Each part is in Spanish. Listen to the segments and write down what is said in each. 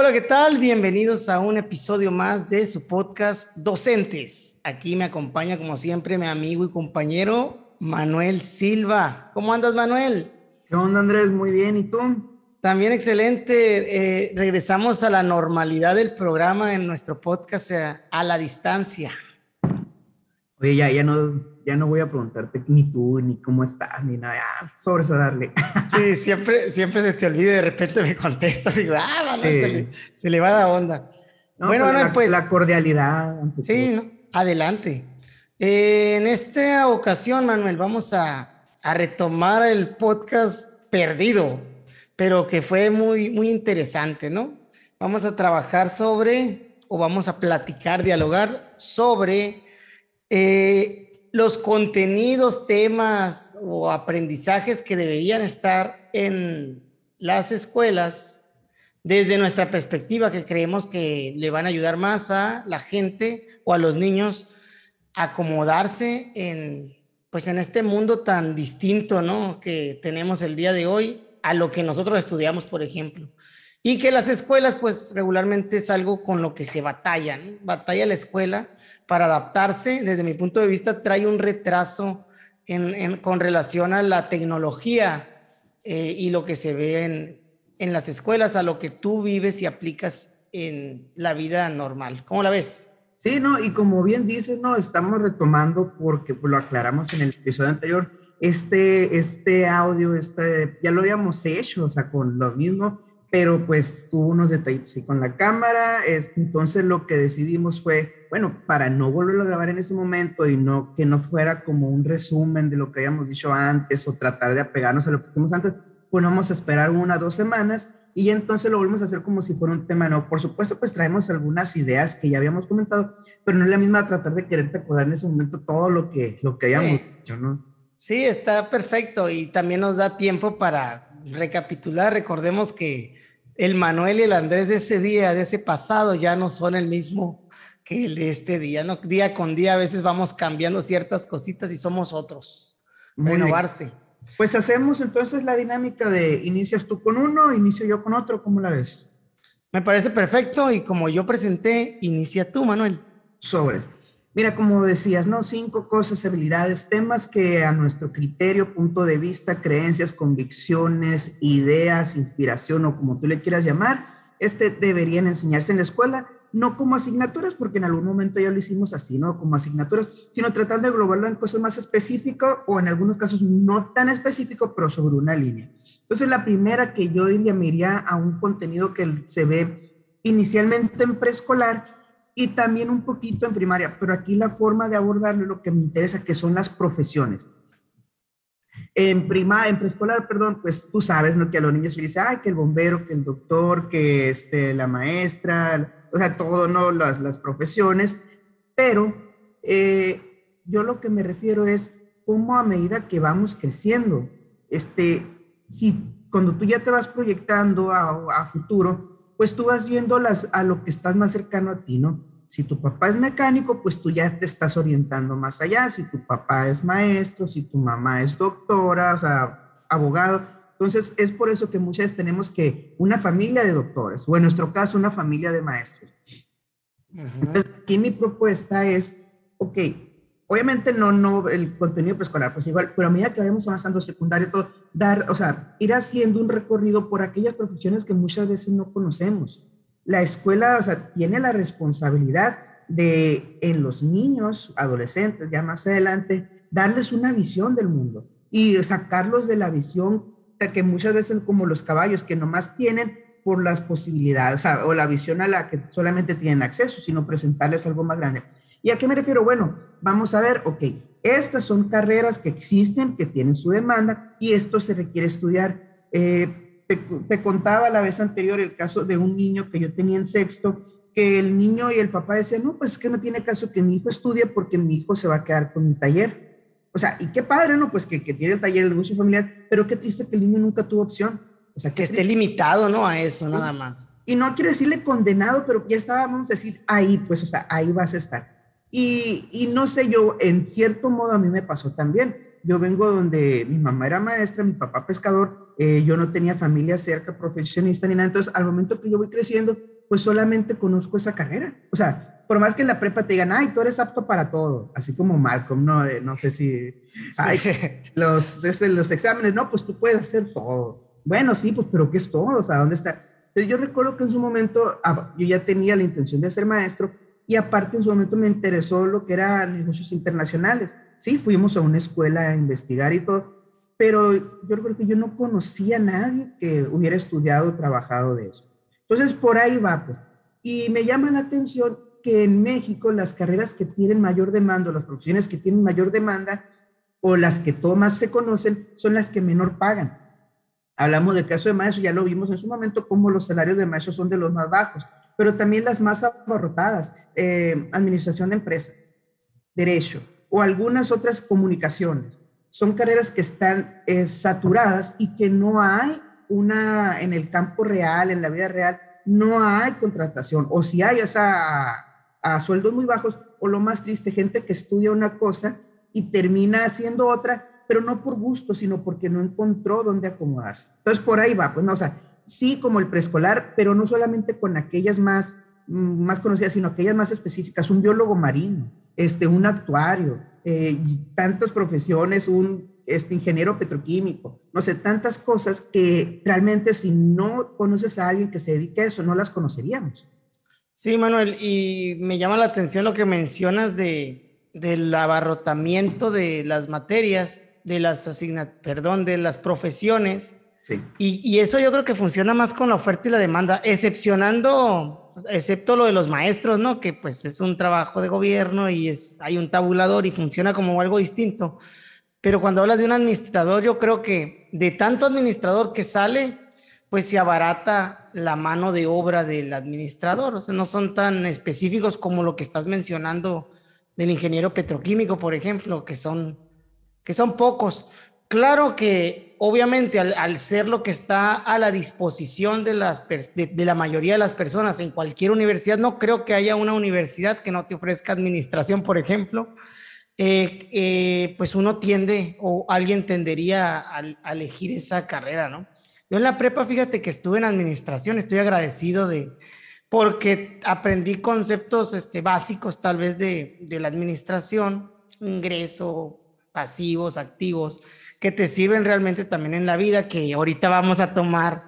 Hola, ¿qué tal? Bienvenidos a un episodio más de su podcast Docentes. Aquí me acompaña, como siempre, mi amigo y compañero Manuel Silva. ¿Cómo andas, Manuel? ¿Qué onda, Andrés? Muy bien. ¿Y tú? También excelente. Eh, regresamos a la normalidad del programa en nuestro podcast eh, a la distancia. Oye, ya, ya no ya no voy a preguntarte ni tú, ni cómo estás, ni nada, sobre eso darle. Sí, siempre, siempre se te olvida de repente me contestas y digo, ah, se, le, va la onda. bueno, la, pues. La cordialidad. Sí, adelante. Eh, en esta ocasión, Manuel, vamos a, a, retomar el podcast perdido, pero que fue muy, muy interesante, ¿no? Vamos a trabajar sobre, o vamos a platicar, dialogar sobre eh, los contenidos, temas o aprendizajes que deberían estar en las escuelas desde nuestra perspectiva que creemos que le van a ayudar más a la gente o a los niños a acomodarse en pues en este mundo tan distinto, ¿no? que tenemos el día de hoy a lo que nosotros estudiamos, por ejemplo. Y que las escuelas pues regularmente es algo con lo que se batalla, Batalla la escuela para adaptarse, desde mi punto de vista, trae un retraso en, con relación a la tecnología eh, y lo que se ve en, las escuelas, a lo que tú vives y aplicas en la vida normal. ¿Cómo la ves? Sí, no, y como bien dices, no, estamos retomando porque lo aclaramos en el episodio anterior, este, este audio, este, ya lo habíamos hecho, o sea, con lo mismo, pero pues tuvo unos detallitos y con la cámara, es, entonces lo que decidimos fue, bueno, para no volverlo a grabar en ese momento y no que no fuera como un resumen de lo que habíamos dicho antes o tratar de apegarnos a lo que hicimos antes, pues vamos a esperar una dos semanas y entonces lo volvemos a hacer como si fuera un tema no. Por supuesto, pues traemos algunas ideas que ya habíamos comentado, pero no es la misma tratar de quererte acordar en ese momento todo lo que, lo que habíamos dicho, ¿no? Sí, está perfecto y también nos da tiempo para recapitular, recordemos que el Manuel y el Andrés de ese día, de ese pasado, ya no son el mismo que el de este día, ¿no? Día con día a veces vamos cambiando ciertas cositas y somos otros. Renovarse. Pues hacemos entonces la dinámica de inicias tú con uno, inicio yo con otro, ¿cómo la ves? Me parece perfecto y como yo presenté, inicia tú, Manuel. Sobre. Mira, como decías, ¿no? Cinco cosas, habilidades, temas que a nuestro criterio, punto de vista, creencias, convicciones, ideas, inspiración o como tú le quieras llamar, este deberían enseñarse en la escuela, no como asignaturas, porque en algún momento ya lo hicimos así, ¿no? Como asignaturas, sino tratando de englobarlo en cosas más específicas o en algunos casos no tan específico, pero sobre una línea. Entonces, la primera que yo diría me iría a un contenido que se ve inicialmente en preescolar, y también un poquito en primaria, pero aquí la forma de abordarlo es lo que me interesa, que son las profesiones. En prima, en preescolar, perdón, pues tú sabes, ¿no? Que a los niños se dice, ay, que el bombero, que el doctor, que este, la maestra, o sea, todo, ¿no? Las, las profesiones, pero eh, yo lo que me refiero es cómo a medida que vamos creciendo, este, si cuando tú ya te vas proyectando a, a futuro, pues tú vas viendo las, a lo que estás más cercano a ti, ¿no? Si tu papá es mecánico, pues tú ya te estás orientando más allá. Si tu papá es maestro, si tu mamá es doctora, o sea, abogado. Entonces, es por eso que muchas veces tenemos que una familia de doctores, o en nuestro caso, una familia de maestros. Entonces, aquí mi propuesta es, ok, obviamente no, no el contenido preescolar, pues igual, pero a medida que vayamos avanzando secundario, todo, dar, o sea, ir haciendo un recorrido por aquellas profesiones que muchas veces no conocemos la escuela, o sea, tiene la responsabilidad de en los niños, adolescentes, ya más adelante, darles una visión del mundo y sacarlos de la visión que muchas veces como los caballos que nomás tienen por las posibilidades, o, la visión a la que solamente tienen acceso, sino presentarles algo más grande. ¿Y a qué me refiero? Bueno, vamos a ver, ok, estas son carreras que existen, que tienen su demanda y esto se requiere estudiar. Eh, te, contaba la vez anterior el caso de un niño que yo tenía en sexto, que el niño y el papá decían, no, pues es que no tiene caso que mi hijo estudie porque mi hijo se va a quedar con un taller. O sea, y qué padre, ¿no? Pues que, que tiene el taller, el negocio familiar, pero qué triste que el niño nunca tuvo opción. O sea, que esté limitado, ¿no? A eso, nada más. Y no quiero decirle condenado, pero ya estábamos a decir, ahí, pues, o sea, ahí vas a estar. Y, y no sé, yo, en cierto modo a mí me pasó también. Yo vengo donde mi mamá era maestra, mi papá pescador, eh, yo no tenía familia cerca, profesionista ni nada, entonces al momento que yo voy creciendo, pues solamente conozco esa carrera. O sea, por más que en la prepa te digan, ay, tú eres apto para todo, así como Malcolm, no, eh, no sé si, ay, los, desde los exámenes, no, pues tú puedes hacer todo. Bueno, sí, pues, pero ¿qué es todo? O sea, ¿dónde está? Entonces yo recuerdo que en su momento ah, yo ya tenía la intención de ser maestro y aparte en su momento me interesó lo que eran negocios internacionales. Sí, fuimos a una escuela a investigar y todo, pero yo creo que yo no conocía a nadie que hubiera estudiado o trabajado de eso. Entonces, por ahí va, pues. Y me llama la atención que en México las carreras que tienen mayor demanda, las profesiones que tienen mayor demanda, o las que más se conocen, son las que menor pagan. Hablamos del caso de maestros, ya lo vimos en su momento, como los salarios de maestros son de los más bajos, pero también las más abarrotadas, eh, administración de empresas, derecho, o algunas otras comunicaciones son carreras que están eh, saturadas y que no hay una, en el campo real, en la vida real, no hay contratación. O si hay, es a, a sueldos muy bajos, o lo más triste, gente que estudia una cosa y termina haciendo otra, pero no por gusto, sino porque no encontró dónde acomodarse. Entonces, por ahí va, pues no, o sea, sí como el preescolar, pero no solamente con aquellas más, mm, más conocidas, sino aquellas más específicas, un biólogo marino, este, un actuario, eh, tantas profesiones, un este, ingeniero petroquímico, no sé, tantas cosas que realmente si no conoces a alguien que se dedique a eso, no las conoceríamos. Sí, Manuel, y me llama la atención lo que mencionas de, del abarrotamiento de las materias, de las asignaturas, perdón, de las profesiones. Sí. Y, y, eso yo creo que funciona más con la oferta y la demanda, excepcionando excepto lo de los maestros, ¿no? Que pues es un trabajo de gobierno y es, hay un tabulador y funciona como algo distinto. Pero cuando hablas de un administrador, yo creo que de tanto administrador que sale, pues se abarata la mano de obra del administrador. O sea, no son tan específicos como lo que estás mencionando del ingeniero petroquímico, por ejemplo, que son, que son pocos. Claro que obviamente al, ser lo que está a la disposición de, la mayoría de las personas en cualquier universidad, no creo que haya una universidad que no te ofrezca administración, por ejemplo, eh, eh, pues uno tiende o alguien tendería a, elegir esa carrera, ¿no? Yo en la prepa, fíjate que estuve en administración, estoy agradecido de, porque aprendí conceptos este, básicos tal vez de, de la administración, ingreso, pasivos, activos, que te sirven realmente también en la vida, que ahorita vamos a tomar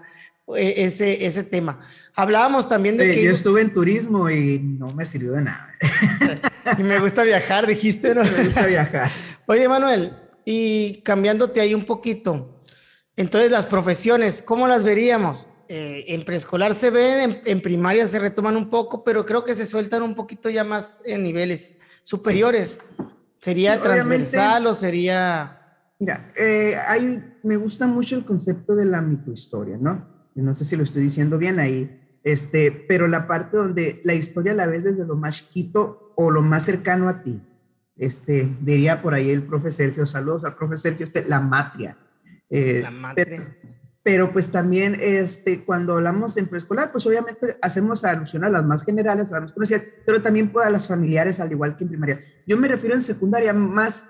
eh, ese, ese tema. Hablábamos también de que... Yo estuve en turismo y no me sirvió de nada. y me gusta viajar, dijiste, ¿no? Me gusta viajar. Oye, Manuel, y cambiándote ahí un poquito, entonces las profesiones, ¿cómo las veríamos? Eh, en preescolar se ven, en, primaria se retoman un poco, pero creo que se sueltan un poquito ya más en niveles superiores. ¿Sería transversal o sería Mira, eh, me gusta mucho el concepto de la microhistoria, ¿no? No sé si lo estoy diciendo bien ahí, este, pero la parte donde la historia la ves desde lo más chiquito o lo más cercano a ti. Este, diría por ahí el profe Sergio, saludos al profe Sergio, este, la matria. Eh, la matria. Pero, pues también este, cuando hablamos en preescolar, pues obviamente hacemos alusión a las más generales, a las más conocidas, pero también a las familiares, al igual que en primaria. Yo me refiero en secundaria más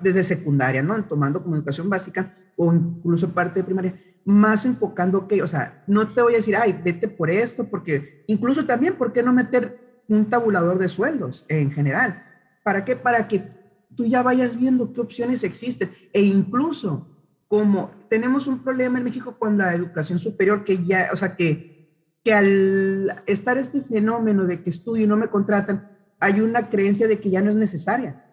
desde secundaria, ¿no? Tomando comunicación básica o incluso parte de primaria, más enfocando que, o sea, no te voy a decir, ay, vete por esto, porque incluso también, ¿por qué no meter un tabulador de sueldos en general? ¿Para qué? Para que tú ya vayas viendo qué opciones existen e incluso como tenemos un problema en México con la educación superior que ya, o sea, que, que al estar este fenómeno de que estudio y no me contratan, hay una creencia de que ya no es necesaria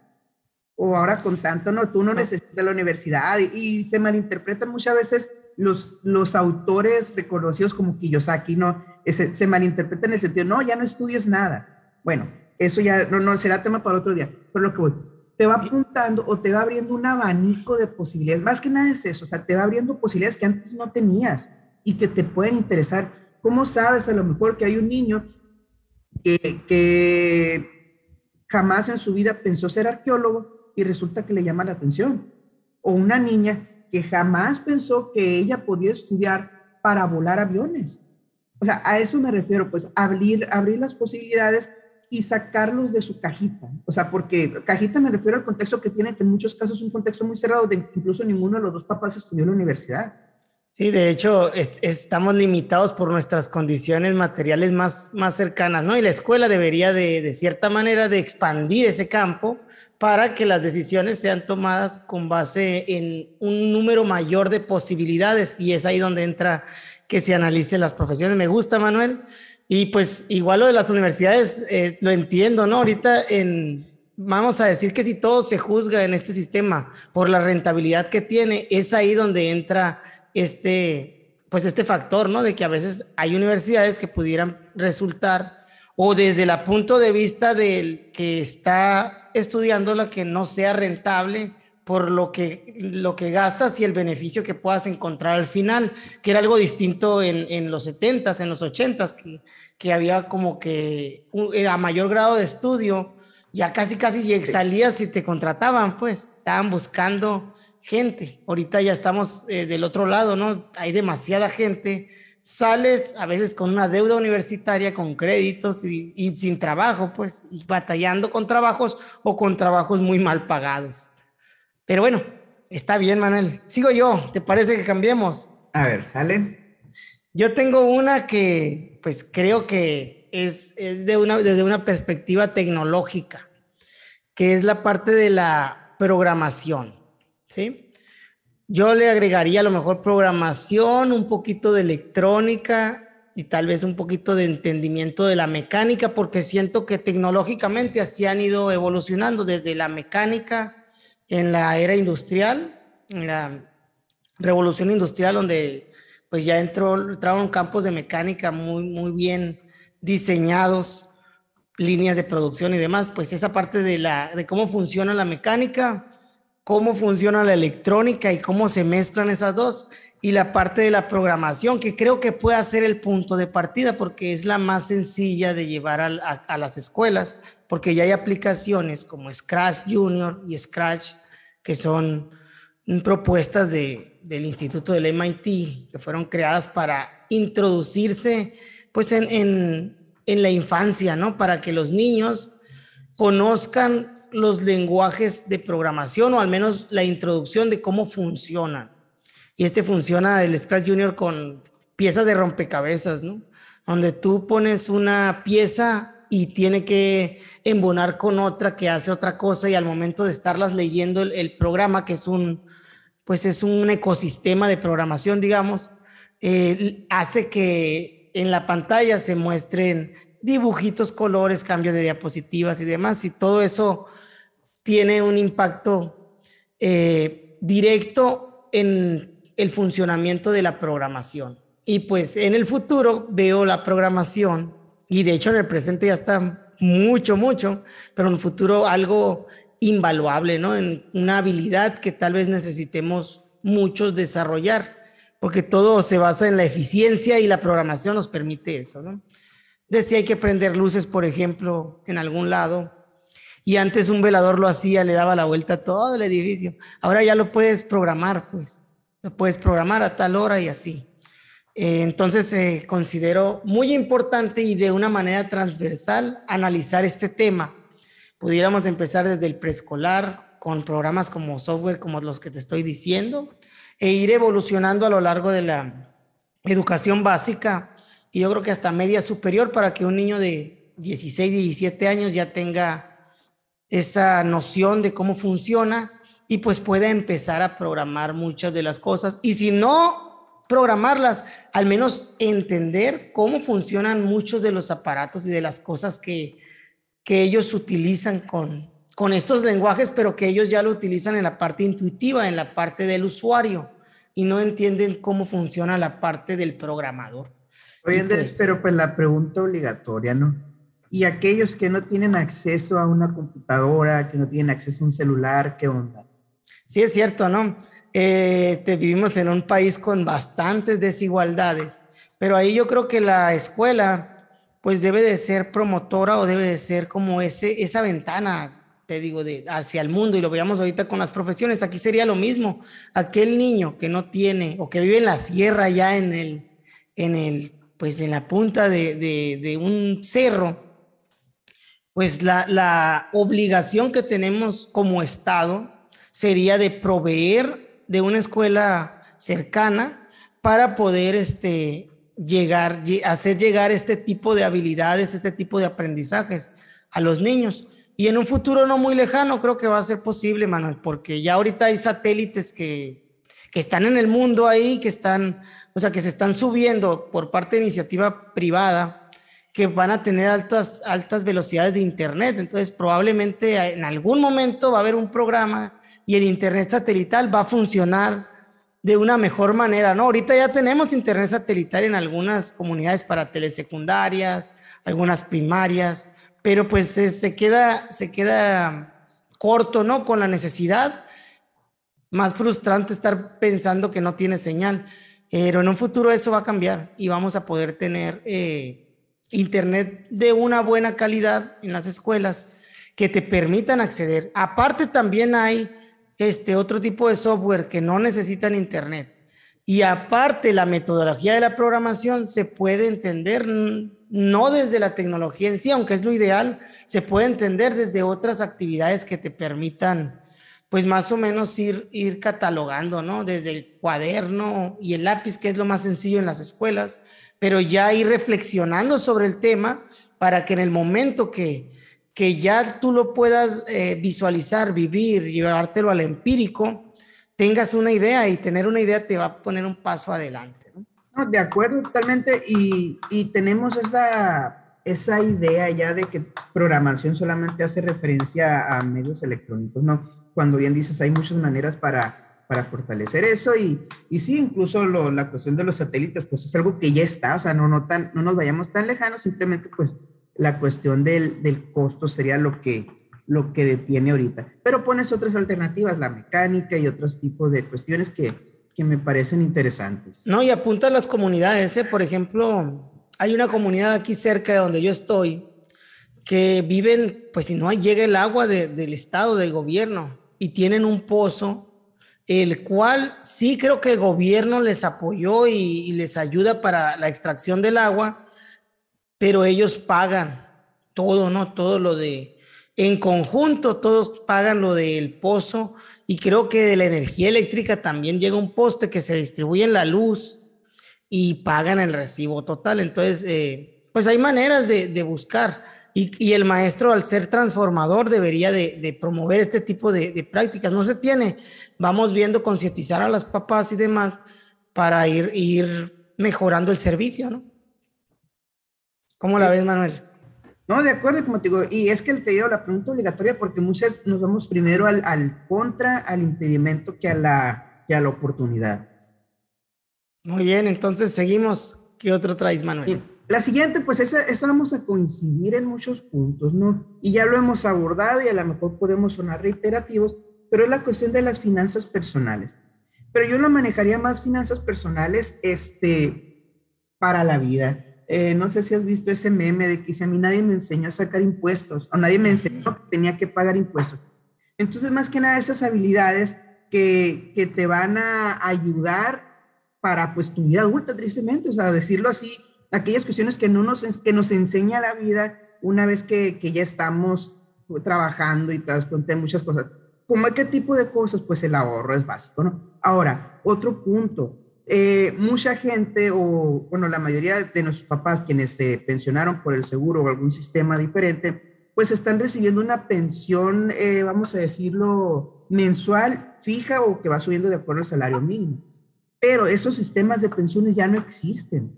o ahora con tanto, no, tú no necesitas la universidad y, se malinterpretan muchas veces los, los autores reconocidos como Kiyosaki, ¿no? Ese, se malinterpretan en el sentido, no, ya no estudies nada. Bueno, eso ya no, no será tema para otro día, pero lo que voy, te va apuntando o te va abriendo un abanico de posibilidades, más que nada es eso, o sea, te va abriendo posibilidades que antes no tenías y que te pueden interesar. ¿Cómo sabes a lo mejor que hay un niño que, que jamás en su vida pensó ser arqueólogo, y resulta que le llama la atención. O una niña que jamás pensó que ella podía estudiar para volar aviones. O sea, a eso me refiero, pues abrir, abrir las posibilidades y sacarlos de su cajita. O sea, porque cajita me refiero al contexto que tiene, que en muchos casos es un contexto muy cerrado, de incluso ninguno de los dos papás estudió en la universidad. Sí, de hecho, estamos limitados por nuestras condiciones materiales más, más cercanas, ¿no? Y la escuela debería de, de cierta manera, de expandir ese campo para que las decisiones sean tomadas con base en un número mayor de posibilidades y es ahí donde entra que se analicen las profesiones. Me gusta, Manuel. Y pues igual lo de las universidades, eh, lo entiendo, ¿no? Ahorita en, vamos a decir que si todo se juzga en este sistema por la rentabilidad que tiene, es ahí donde entra este, pues este factor, ¿no? De que a veces hay universidades que pudieran resultar o desde el punto de vista del que está estudiando la que no sea rentable por lo que, lo que gastas y el beneficio que puedas encontrar al final, que era algo distinto en, en los 70s, en los 80s, que, que había como que eh, a mayor grado de estudio, ya casi casi salías y te contrataban, pues estaban buscando gente. Ahorita ya estamos eh, del otro lado, ¿no? Hay demasiada gente sales a veces con una deuda universitaria, con créditos y, sin trabajo, pues, y batallando con trabajos o con trabajos muy mal pagados. Pero bueno, está bien, Manuel. Sigo yo, ¿te parece que cambiemos? A ver, dale. Yo tengo una que, pues, creo que es, es de una, desde una perspectiva tecnológica, que es la parte de la programación, ¿sí? Yo le agregaría a lo mejor programación, un poquito de electrónica y tal vez un poquito de entendimiento de la mecánica, porque siento que tecnológicamente así han ido evolucionando desde la mecánica en la era industrial, en la revolución industrial, donde pues ya entró, entraron campos de mecánica muy, muy bien diseñados, líneas de producción y demás, pues esa parte de, la, de cómo funciona la mecánica cómo funciona la electrónica y cómo se mezclan esas dos, y la parte de la programación, que creo que puede ser el punto de partida porque es la más sencilla de llevar a, las escuelas, porque ya hay aplicaciones como Scratch Junior y Scratch, que son propuestas de, del Instituto del MIT, que fueron creadas para introducirse pues en, en, en la infancia, ¿no? Para que los niños conozcan los lenguajes de programación o al menos la introducción de cómo funcionan. Y este funciona el Scratch Junior con piezas de rompecabezas, ¿no? Donde tú pones una pieza y tiene que embonar con otra que hace otra cosa y al momento de estarlas leyendo el, programa, que es un, pues es un ecosistema de programación, digamos, eh, hace que en la pantalla se muestren dibujitos, colores, cambio de diapositivas y demás, y todo eso tiene un impacto eh, directo en el funcionamiento de la programación. Y pues en el futuro veo la programación, y de hecho en el presente ya está mucho, mucho, pero en el futuro algo invaluable, ¿no? En una habilidad que tal vez necesitemos muchos desarrollar, porque todo se basa en la eficiencia y la programación nos permite eso, ¿no? De si hay que prender luces, por ejemplo, en algún lado, y antes un velador lo hacía, le daba la vuelta a todo el edificio. Ahora ya lo puedes programar, pues. Lo puedes programar a tal hora y así. Eh, entonces, eh, considero muy importante y de una manera transversal analizar este tema. Pudiéramos empezar desde el preescolar con programas como software, como los que te estoy diciendo, e ir evolucionando a lo largo de la educación básica y yo creo que hasta media superior para que un niño de 16, 17 años ya tenga esa noción de cómo funciona y pues pueda empezar a programar muchas de las cosas. Y si no programarlas, al menos entender cómo funcionan muchos de los aparatos y de las cosas que, que ellos utilizan con, con estos lenguajes, pero que ellos ya lo utilizan en la parte intuitiva, en la parte del usuario, y no entienden cómo funciona la parte del programador. Oye, pues pero pues la pregunta obligatoria, ¿no? Y aquellos que no tienen acceso a una computadora, que no tienen acceso a un celular, ¿qué onda? Sí, es cierto, ¿no? Eh, te vivimos en un país con bastantes desigualdades, pero ahí yo creo que la escuela pues debe de ser promotora o debe de ser como ese, esa ventana, te digo, de, hacia el mundo y lo veamos ahorita con las profesiones. Aquí sería lo mismo. Aquel niño que no tiene o que vive en la sierra ya en el, en el, pues en la punta de, de, de un cerro, pues la, obligación que tenemos como Estado sería de proveer de una escuela cercana para poder este, llegar, hacer llegar este tipo de habilidades, este tipo de aprendizajes a los niños. Y en un futuro no muy lejano creo que va a ser posible, Manuel, porque ya ahorita hay satélites que, que están en el mundo ahí, que están, o sea, que se están subiendo por parte de iniciativa privada, que van a tener altas, altas velocidades de Internet. Entonces, probablemente en algún momento va a haber un programa y el Internet satelital va a funcionar de una mejor manera, ¿no? Ahorita ya tenemos Internet satelital en algunas comunidades para telesecundarias, algunas primarias, pero pues se, queda, se queda corto, ¿no? Con la necesidad. Más frustrante estar pensando que no tiene señal. Pero en un futuro eso va a cambiar y vamos a poder tener eh, internet de una buena calidad en las escuelas que te permitan acceder. Aparte también hay este otro tipo de software que no necesitan internet. Y aparte la metodología de la programación se puede entender no desde la tecnología en sí, aunque es lo ideal, se puede entender desde otras actividades que te permitan, pues más o menos ir, ir catalogando, ¿no? Desde el cuaderno y el lápiz, que es lo más sencillo en las escuelas, pero ya ir reflexionando sobre el tema para que en el momento que, que ya tú lo puedas eh, visualizar, vivir, llevártelo al empírico, tengas una idea y tener una idea te va a poner un paso adelante de acuerdo totalmente y, y, tenemos esa, esa idea ya de que programación solamente hace referencia a medios electrónicos, ¿no? Cuando bien dices, hay muchas maneras para, para fortalecer eso y, y sí, incluso la cuestión de los satélites, pues es algo que ya está, o sea, no, no, tan, no nos vayamos tan lejanos, simplemente pues la cuestión del, del costo sería lo que, lo que detiene ahorita. Pero pones otras alternativas, la mecánica y otros tipos de cuestiones que, que me parecen interesantes. No, y apunta a las comunidades, ¿eh? por ejemplo, hay una comunidad aquí cerca de donde yo estoy que viven, pues si no llega el agua del Estado, del gobierno, y tienen un pozo, el cual sí creo que el gobierno les apoyó y, les ayuda para la extracción del agua, pero ellos pagan todo, ¿no? Todo lo de, en conjunto, todos pagan lo del pozo y creo que de la energía eléctrica también llega un poste que se distribuye en la luz y pagan el recibo total. Entonces, eh, pues hay maneras de, buscar. Y, el maestro, al ser transformador, debería de, promover este tipo de, prácticas. No se tiene. Vamos viendo, concientizar a las papás y demás para ir, ir mejorando el servicio, ¿no? ¿Cómo la ves, Manuel? No, de acuerdo, como te digo, y es que te digo la pregunta obligatoria porque muchas nos vamos primero al, al contra, al impedimento que a, la, que a la oportunidad. Muy bien, entonces seguimos. ¿Qué otro traes, Manuel? La siguiente, pues esa, esa, vamos a coincidir en muchos puntos, ¿no? Y ya lo hemos abordado y a lo mejor podemos sonar reiterativos, pero es la cuestión de las finanzas personales. Pero yo lo manejaría más finanzas personales este, para la vida eh, no sé si has visto ese meme de que dice, a mí nadie me enseñó a sacar impuestos, o nadie me enseñó que tenía que pagar impuestos. Entonces, más que nada, esas habilidades que, que te van a ayudar para pues tu vida adulta, tristemente, o sea, decirlo así, aquellas cuestiones que, no nos, que nos enseña la vida una vez que, que ya estamos trabajando y te das cuenta de muchas cosas. ¿Cómo qué tipo de cosas? Pues el ahorro es básico, ¿no? Ahora, otro punto, eh, mucha gente, o bueno, la mayoría de nuestros papás, quienes se pensionaron por el seguro o algún sistema diferente, pues están recibiendo una pensión, eh, vamos a decirlo, mensual, fija o que va subiendo de acuerdo al salario mínimo. Pero esos sistemas de pensiones ya no existen.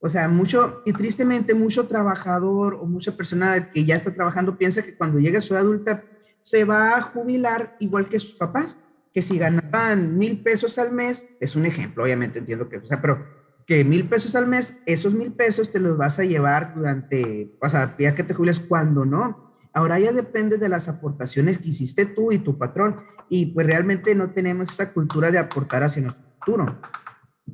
O sea, mucho, y tristemente mucho trabajador o mucha persona que ya está trabajando piensa que cuando llegue a su adulta se va a jubilar igual que sus papás que si ganaban mil pesos al mes, es un ejemplo, obviamente entiendo que, o sea, pero que mil pesos al mes, esos mil pesos te los vas a llevar durante, o sea, ya que te jubiles cuando no. Ahora ya depende de las aportaciones que hiciste tú y tu patrón. Y pues realmente no tenemos esa cultura de aportar hacia nuestro futuro.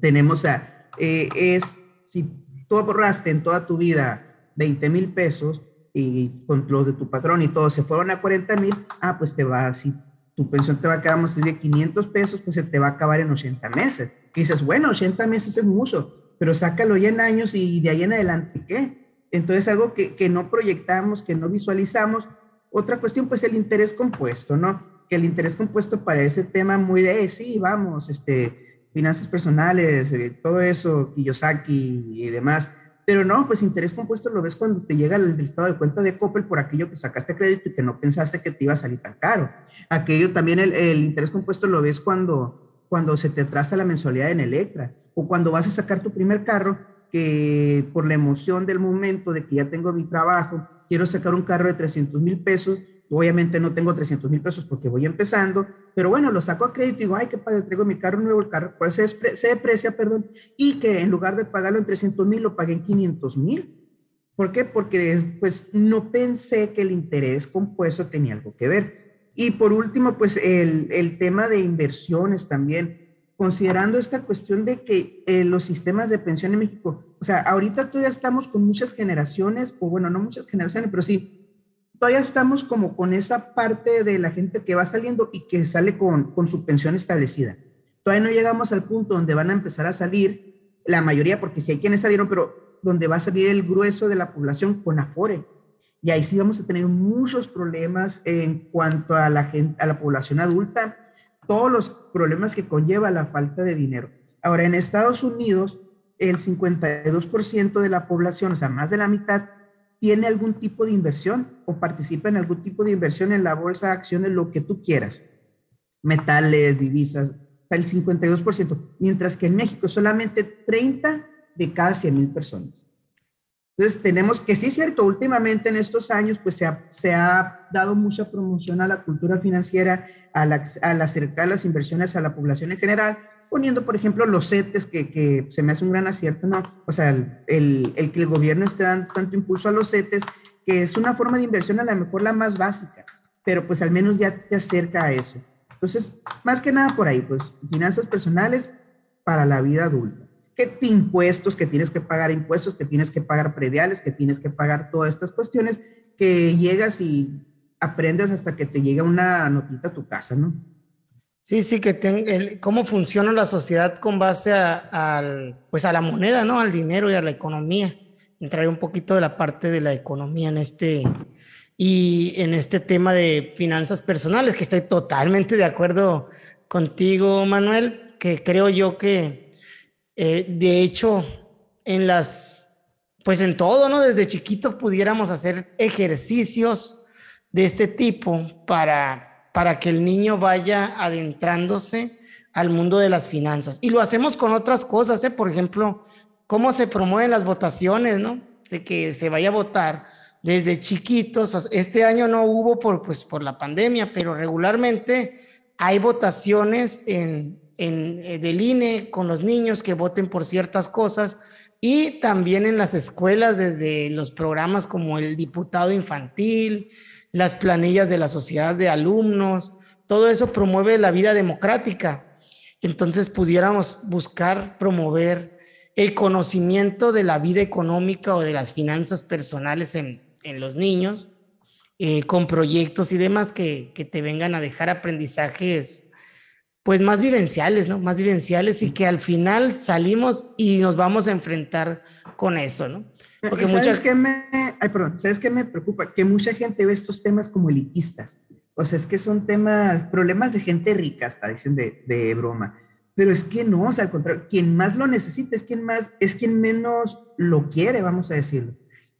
Tenemos, sea, eh, es, si tú ahorraste en toda tu vida 20 mil pesos y con lo de tu patrón y todo se fueron a 40 mil, ah, pues te va así tu pensión te va a quedar más de 500 pesos, pues se te va a acabar en 80 meses. Y dices, bueno, 80 meses es mucho, pero sácalo ya en años y de ahí en adelante, ¿qué? Entonces, algo que, que no proyectamos, que no visualizamos. Otra cuestión, pues el interés compuesto, ¿no? Que el interés compuesto para ese tema muy de, sí, vamos, este, finanzas personales, todo eso, Kiyosaki y demás. Pero no, pues interés compuesto lo ves cuando te llega el, estado de cuenta de Coppel por aquello que sacaste crédito y que no pensaste que te iba a salir tan caro. Aquello también, el, interés compuesto lo ves cuando, cuando se te atrasa la mensualidad en Electra o cuando vas a sacar tu primer carro que por la emoción del momento de que ya tengo mi trabajo, quiero sacar un carro de 300 mil pesos Obviamente no tengo 300 mil pesos porque voy empezando, pero bueno, lo saco a crédito y digo, ay, qué padre, traigo mi carro nuevo, el carro pues se, se deprecia, perdón, y que en lugar de pagarlo en 300 mil, lo pagué en 500 mil. ¿Por qué? Porque pues no pensé que el interés compuesto tenía algo que ver. Y por último, pues el, el tema de inversiones también, considerando esta cuestión de que eh, los sistemas de pensión en México, o sea, ahorita todavía estamos con muchas generaciones, o bueno, no muchas generaciones, pero sí todavía estamos como con esa parte de la gente que va saliendo y que sale con, con su pensión establecida. Todavía no llegamos al punto donde van a empezar a salir la mayoría, porque si hay quienes salieron, pero donde va a salir el grueso de la población con Afore. Y ahí sí vamos a tener muchos problemas en cuanto a la, gente, a la población adulta, todos los problemas que conlleva la falta de dinero. Ahora, en Estados Unidos, el 52% de la población, o sea, más de la mitad, tiene algún tipo de inversión o participa en algún tipo de inversión en la bolsa, acciones, lo que tú quieras, metales, divisas, el 52%, mientras que en México solamente 30 de cada 100 mil personas. Entonces tenemos que, sí es cierto, últimamente en estos años pues se ha, se ha dado mucha promoción a la cultura financiera, al acercar las inversiones a la población en general, poniendo, por ejemplo, los CETES, que, que, se me hace un gran acierto, ¿no? O sea, el, el, que el gobierno esté dando tanto impulso a los CETES, que es una forma de inversión a lo mejor la más básica, pero pues al menos ya te acerca a eso. Entonces, más que nada por ahí, pues finanzas personales para la vida adulta. ¿Qué impuestos que tienes que pagar, impuestos que tienes que pagar prediales, que tienes que pagar todas estas cuestiones que llegas y aprendes hasta que te llega una notita a tu casa, ¿no? Sí, sí, que ten, cómo funciona la sociedad con base a, pues a la moneda, ¿no? Al dinero y a la economía. Entraré un poquito de la parte de la economía en este y en este tema de finanzas personales, que estoy totalmente de acuerdo contigo, Manuel, que creo yo que eh, de hecho en las, pues en todo, ¿no? Desde chiquitos pudiéramos hacer ejercicios de este tipo para para que el niño vaya adentrándose al mundo de las finanzas. Y lo hacemos con otras cosas, ¿eh? por ejemplo, cómo se promueven las votaciones, ¿no? De que se vaya a votar desde chiquitos. Este año no hubo por, pues, por la pandemia, pero regularmente hay votaciones en, en, eh, del INE con los niños que voten por ciertas cosas y también en las escuelas desde los programas como el diputado infantil, las planillas de la sociedad de alumnos, todo eso promueve la vida democrática. Entonces pudiéramos buscar promover el conocimiento de la vida económica o de las finanzas personales en, los niños, eh, con proyectos y demás que, que, te vengan a dejar aprendizajes pues más vivenciales, ¿no? Más vivenciales y que al final salimos y nos vamos a enfrentar con eso, ¿no? Porque ¿Sabes muchas... qué me, ay, perdón, ¿sabes qué me preocupa? Que mucha gente ve estos temas como elitistas. O sea, es que son temas, problemas de gente rica, hasta dicen de, de broma. Pero es que no, o sea, al contrario, quien más lo necesita es quien más, es quien menos lo quiere, vamos a decirlo.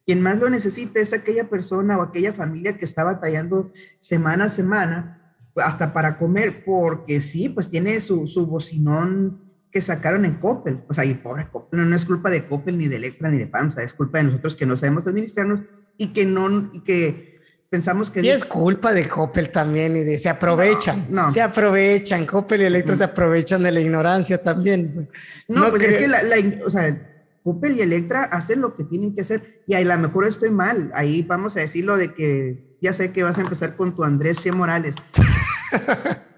Quien más lo necesita es aquella persona o aquella familia que está batallando semana a semana, hasta para comer, porque sí, pues tiene su, su bocinón que sacaron en Coppel. O sea, y pobre Coppel, no, es culpa de Coppel, ni de Electra, ni de PAMSA, es culpa de nosotros que no sabemos administrarnos y que no, y que pensamos que... Sí, es culpa de Coppel también y de se aprovechan, no, se aprovechan, Coppel y Electra se aprovechan de la ignorancia también. No, pues es que la, o sea, Coppel y Electra hacen lo que tienen que hacer y a lo mejor estoy mal, ahí vamos a decirlo de que ya sé que vas a empezar con tu Andrés C. Morales.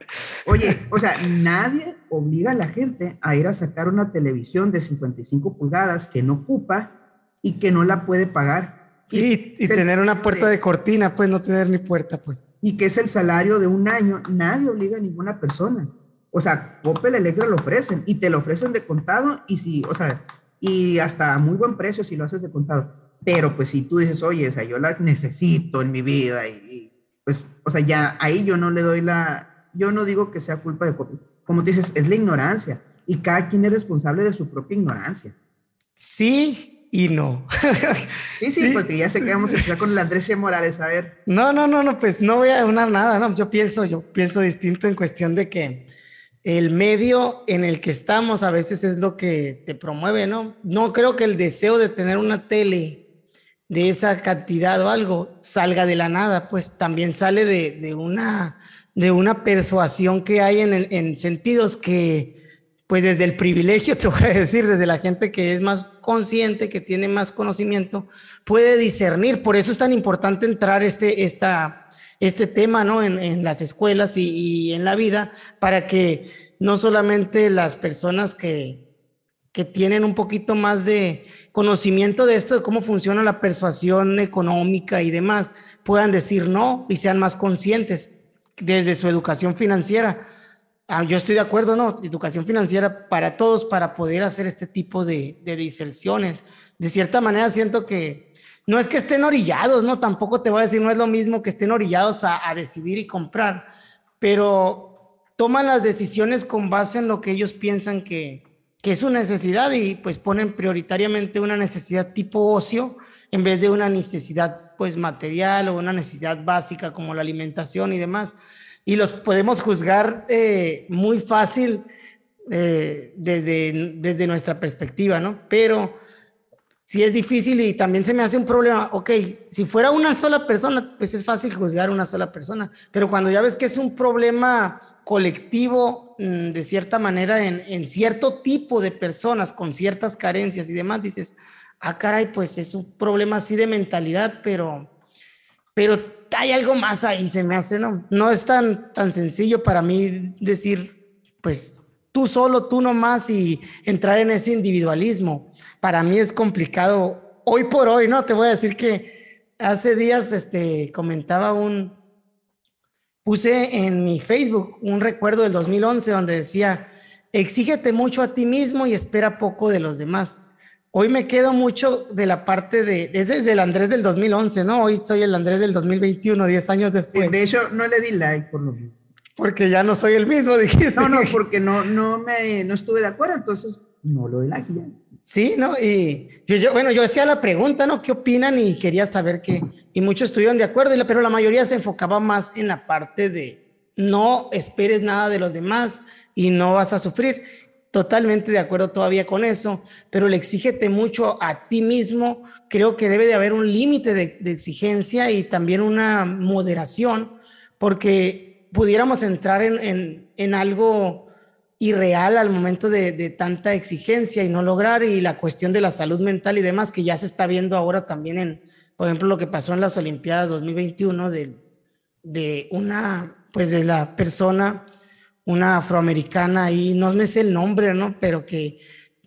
Oye, o sea, nadie obliga a la gente a ir a sacar una televisión de 55 pulgadas que no ocupa y que no la puede pagar. Sí, y, tener una puerta de cortina, pues no tener ni puerta, pues. Y que es el salario de un año. Nadie obliga a ninguna persona. O sea, Opel Electra lo ofrecen y te lo ofrecen de contado y si, o sea, y hasta a muy buen precio si lo haces de contado. Pero pues si tú dices, oye, o sea, yo la necesito en mi vida y pues, o sea, ya ahí yo no le doy la, yo no digo que sea culpa de Como dices, es la ignorancia. y cada quien es responsable de su propia ignorancia. Sí y no. sí, sí, porque ya sé que vamos a empezar con el Andrés Morales, a ver. No, no, no, no, pues no voy a unar nada, no, yo pienso, yo pienso distinto en cuestión de que el medio en el que estamos a veces es lo que te promueve, ¿no? No creo que el deseo de tener una tele de esa cantidad o algo salga de la nada, pues también sale de, una, de una persuasión que hay en, en sentidos que, pues desde el privilegio, te voy a decir, desde la gente que es más consciente, que tiene más conocimiento, puede discernir. Por eso es tan importante entrar este, esta, este tema ¿no? en, las escuelas y, y, en la vida, para que no solamente las personas que, que tienen un poquito más de conocimiento de esto, de cómo funciona la persuasión económica y demás, puedan decir no y sean más conscientes desde su educación financiera. Ah, yo estoy de acuerdo, ¿no? Educación financiera para todos, para poder hacer este tipo de, de diserciones. De cierta manera siento que no es que estén orillados, ¿no? Tampoco te voy a decir, no es lo mismo que estén orillados a, decidir y comprar, pero toman las decisiones con base en lo que ellos piensan que, que es su necesidad y pues ponen prioritariamente una necesidad tipo ocio en vez de una necesidad pues material o una necesidad básica como la alimentación y demás. Y los podemos juzgar eh, muy fácil eh, desde, desde nuestra perspectiva, ¿no? Pero si es difícil y también se me hace un problema. Ok, si fuera una sola persona, pues es fácil juzgar una sola persona, pero cuando ya ves que es un problema colectivo, mm, de cierta manera, en, en cierto tipo de personas con ciertas carencias y demás, dices, ah, caray, pues es un problema así de mentalidad, pero, pero hay algo más ahí, se me hace, ¿no? No es tan, tan sencillo para mí decir, pues tú solo, tú nomás y entrar en ese individualismo para mí es complicado hoy por hoy, ¿no? Te voy a decir que hace días este, comentaba un, puse en mi Facebook un recuerdo del 2011 donde decía, exígete mucho a ti mismo y espera poco de los demás. Hoy me quedo mucho de la parte de, es el Andrés del 2011, ¿no? Hoy soy el Andrés del 2021, 10 años después. De hecho, no le di like por lo mismo. Porque ya no soy el mismo, dijiste. No, no, porque no, no, me, no estuve de acuerdo, entonces no lo doy like ya. Sí, ¿no? Y yo, bueno, yo hacía la pregunta, ¿no? ¿Qué opinan? Y quería saber qué. Y muchos estuvieron de acuerdo, pero la mayoría se enfocaba más en la parte de no esperes nada de los demás y no vas a sufrir. Totalmente de acuerdo todavía con eso, pero le exígete mucho a ti mismo. Creo que debe de haber un límite de, de exigencia y también una moderación, porque pudiéramos entrar en, en, algo irreal al momento de, tanta exigencia y no lograr, y la cuestión de la salud mental y demás, que ya se está viendo ahora también en, por ejemplo, lo que pasó en las Olimpiadas 2021 de, de una, pues de la persona, una afroamericana, y no me sé el nombre, ¿no? Pero que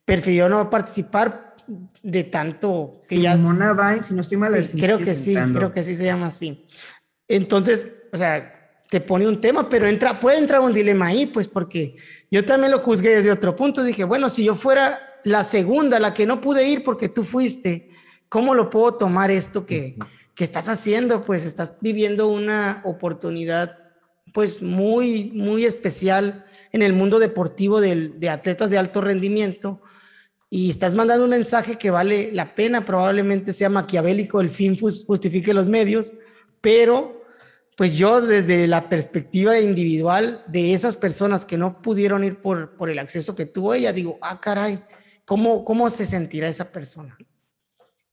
prefirió no participar de tanto que ya... Mona si no estoy mal. creo que sí, creo que sí se llama así. Entonces, o sea, te pone un tema, pero entra, puede entrar un dilema ahí, pues porque yo también lo juzgué desde otro punto. Dije, bueno, si yo fuera la segunda, la que no pude ir porque tú fuiste, ¿cómo lo puedo tomar esto que, que estás haciendo? Pues estás viviendo una oportunidad pues muy, muy especial en el mundo deportivo de, atletas de alto rendimiento y estás mandando un mensaje que vale la pena, probablemente sea maquiavélico, el fin justifique los medios, pero pues yo desde la perspectiva individual de esas personas que no pudieron ir por, por el acceso que tuvo ella, digo, ah, caray, ¿cómo, ¿cómo se sentirá esa persona?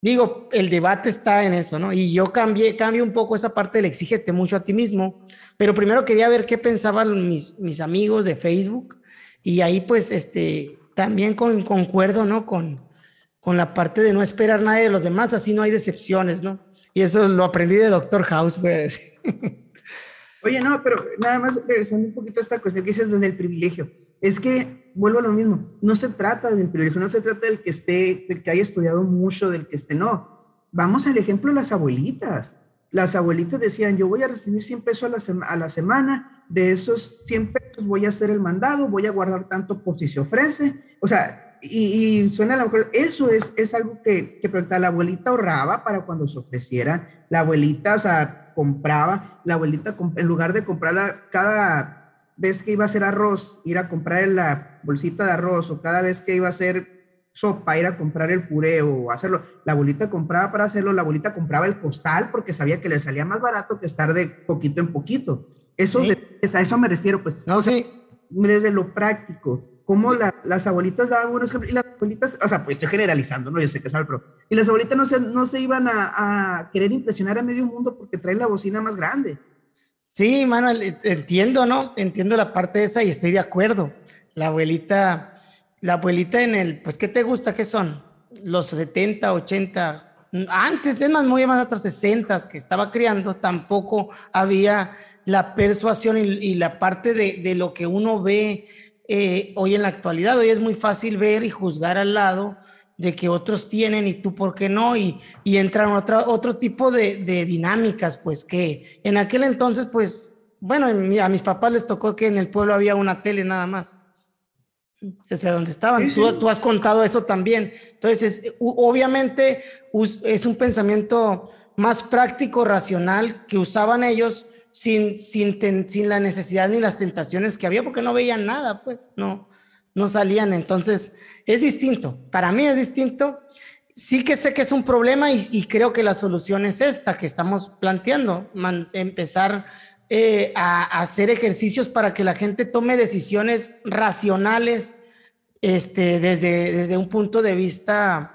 Digo, el debate está en eso, ¿no? Y yo cambié, cambio un poco esa parte del exígete mucho a ti mismo, pero primero quería ver qué pensaban mis, amigos de Facebook y ahí pues este, también con, concuerdo, ¿no? Con, con la parte de no esperar nada de los demás, así no hay decepciones, ¿no? Y eso lo aprendí de Doctor House, pues. Oye, no, pero nada más regresando un poquito a esta cuestión que dices desde el privilegio. Es que vuelvo a lo mismo, no se trata del privilegio, no se trata del que esté, del que haya estudiado mucho, del que esté, no. Vamos al ejemplo de las abuelitas. Las abuelitas decían, yo voy a recibir 100 pesos a la, a semana, de esos 100 pesos voy a hacer el mandado, voy a guardar tanto por si se ofrece. O sea, y, suena la eso es, es algo que, que la abuelita ahorraba para cuando se ofreciera, la abuelita, o sea, compraba, la abuelita en lugar de comprarla cada vez que iba a hacer arroz, ir a comprar la bolsita de arroz, o cada vez que iba a hacer sopa, ir a comprar el puré o hacerlo, la abuelita compraba para hacerlo, la abuelita compraba el costal porque sabía que le salía más barato que estar de poquito en poquito. Eso, a eso me refiero, pues. No, sí. Desde lo práctico, cómo las abuelitas daban buenos ejemplos, y las abuelitas, o sea, pues estoy generalizando, ¿no? Yo sé que sabe, pero, y las abuelitas no se, no se iban a, a querer impresionar a medio mundo porque traen la bocina más grande. Sí, Manuel, entiendo, ¿no? Entiendo la parte esa y estoy de acuerdo. La abuelita, la abuelita en el, pues, ¿qué te gusta? ¿Qué son? Los 70, 80, antes, es más, muy más atrás, 60 que estaba criando, tampoco había la persuasión y, la parte de, de, lo que uno ve eh, hoy en la actualidad. Hoy es muy fácil ver y juzgar al lado de que otros tienen y tú por qué no, y, y entran otra, otro tipo de, de, dinámicas, pues que en aquel entonces, pues, bueno, a mis papás les tocó que en el pueblo había una tele nada más. Sea, donde estaban. Tú, tú, has contado eso también. Entonces, obviamente es un pensamiento más práctico, racional, que usaban ellos sin, sin, sin la necesidad ni las tentaciones que había, porque no veían nada, pues, no, no salían. Entonces, es distinto. Para mí es distinto. Sí que sé que es un problema y, creo que la solución es esta que estamos planteando, empezar eh, a, hacer ejercicios para que la gente tome decisiones racionales este, desde, desde un punto de vista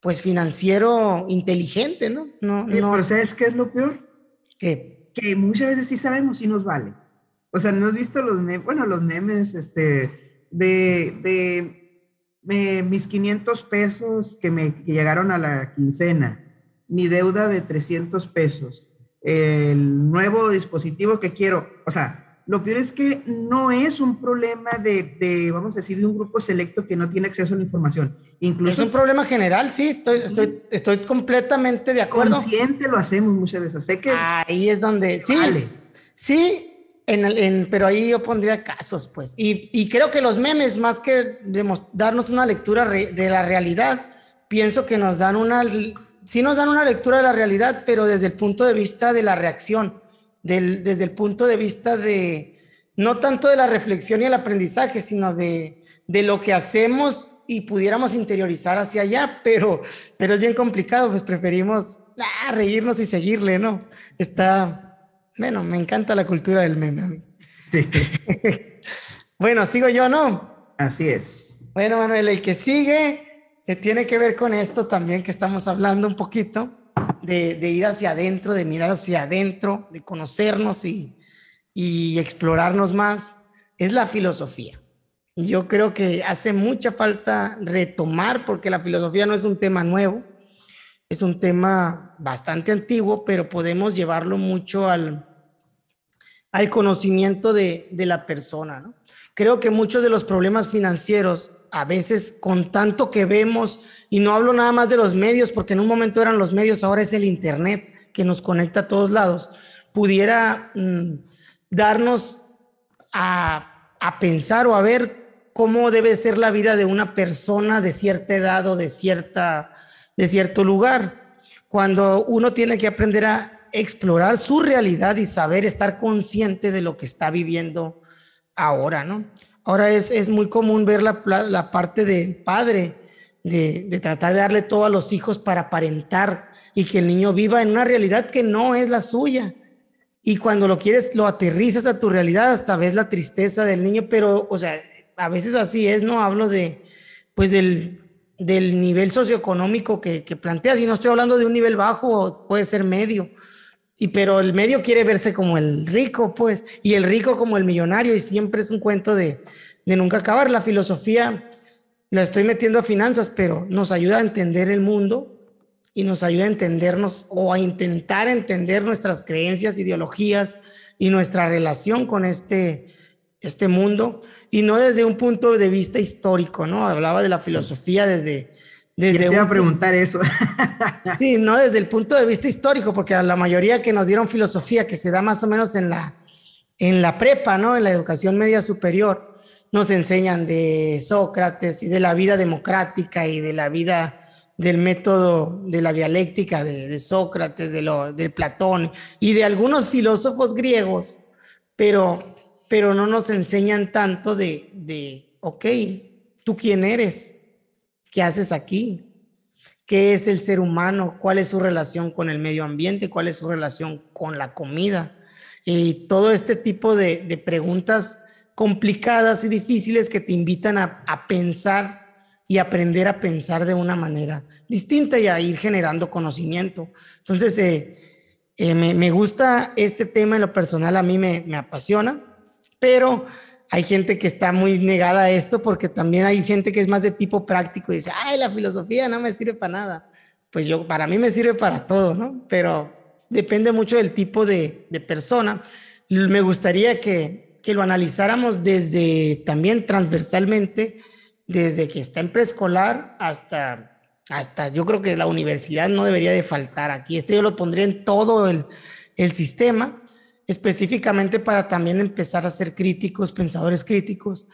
pues financiero inteligente, ¿no? no, no pero ¿sabes qué es lo peor? Que muchas veces sí sabemos si nos vale. O sea, ¿no has visto los memes? Bueno, los memes este, de, de mis 500 pesos que me llegaron a la quincena, mi deuda de 300 pesos, el nuevo dispositivo que quiero, o sea, lo peor es que no es un problema de, vamos a decir, de un grupo selecto que no tiene acceso a la información. Incluso, es un problema general, sí, estoy, estoy, estoy completamente de acuerdo. Consciente lo hacemos muchas veces. Sé que Ahí es donde, sí, sí, en, pero ahí yo pondría casos, pues. Y, creo que los memes, más que darnos una lectura de la realidad, pienso que nos dan una, sí nos dan una lectura de la realidad, pero desde el punto de vista de la reacción, desde el punto de vista de, no tanto de la reflexión y el aprendizaje, sino de, de lo que hacemos y pudiéramos interiorizar hacia allá, pero, pero es bien complicado, pues preferimos ah, reírnos y seguirle, ¿no? Está, bueno, me encanta la cultura del meme. Sí. bueno, sigo yo, ¿no? Así es. Bueno, Manuel, el que sigue se tiene que ver con esto también que estamos hablando un poquito, de, ir hacia adentro, de mirar hacia adentro, de conocernos y, y explorarnos más, es la filosofía. Yo creo que hace mucha falta retomar, porque la filosofía no es un tema nuevo, es un tema bastante antiguo, pero podemos llevarlo mucho al, al conocimiento de, la persona. Creo que muchos de los problemas financieros, a veces con tanto que vemos, y no hablo nada más de los medios, porque en un momento eran los medios, ahora es el Internet que nos conecta a todos lados, pudiera mm, darnos a, a pensar o a ver cómo debe ser la vida de una persona de cierta edad o de cierta de cierto lugar, cuando uno tiene que aprender a explorar su realidad y saber estar consciente de lo que está viviendo ahora, ¿no? Ahora es, es muy común ver la, la, parte del padre, de, de, tratar de darle todo a los hijos para aparentar y que el niño viva en una realidad que no es la suya. Y cuando lo quieres, lo aterrizas a tu realidad, hasta ves la tristeza del niño, pero, o sea, a veces así es, ¿no? Hablo de, pues del, del nivel socioeconómico que, planteas, y no estoy hablando de un nivel bajo, puede ser medio, y pero el medio quiere verse como el rico, pues, y el rico como el millonario, y siempre es un cuento de, de nunca acabar. La filosofía la estoy metiendo a finanzas, pero nos ayuda a entender el mundo y nos ayuda a entendernos o a intentar entender nuestras creencias, ideologías y nuestra relación con este, este mundo y no desde un punto de vista histórico, ¿no? Hablaba de la filosofía desde... desde te iba a preguntar eso. sí, no desde el punto de vista histórico, porque a la mayoría que nos dieron filosofía, que se da más o menos en la, en la prepa, ¿no? En la educación media superior, nos enseñan de Sócrates y de la vida democrática y de la vida del método de la dialéctica de, de Sócrates, de, lo, de Platón y de algunos filósofos griegos, pero pero no nos enseñan tanto de, de, ok, ¿tú quién eres? ¿Qué haces aquí? ¿Qué es el ser humano? ¿Cuál es su relación con el medio ambiente? ¿Cuál es su relación con la comida? Y todo este tipo de, preguntas complicadas y difíciles que te invitan a, pensar y aprender a pensar de una manera distinta y a ir generando conocimiento. Entonces, eh, eh, me, gusta este tema en lo personal, a mí me apasiona, pero hay gente que está muy negada a esto porque también hay gente que es más de tipo práctico y dice, ay, la filosofía no me sirve para nada. Pues yo, para mí me sirve para todo, ¿no? Pero depende mucho del tipo de, persona. Me gustaría que, que lo analizáramos desde también transversalmente, desde que está en preescolar hasta hasta yo creo que la universidad no debería de faltar aquí. Este yo lo pondría en todo el, el sistema, específicamente para también empezar a ser críticos, pensadores críticos.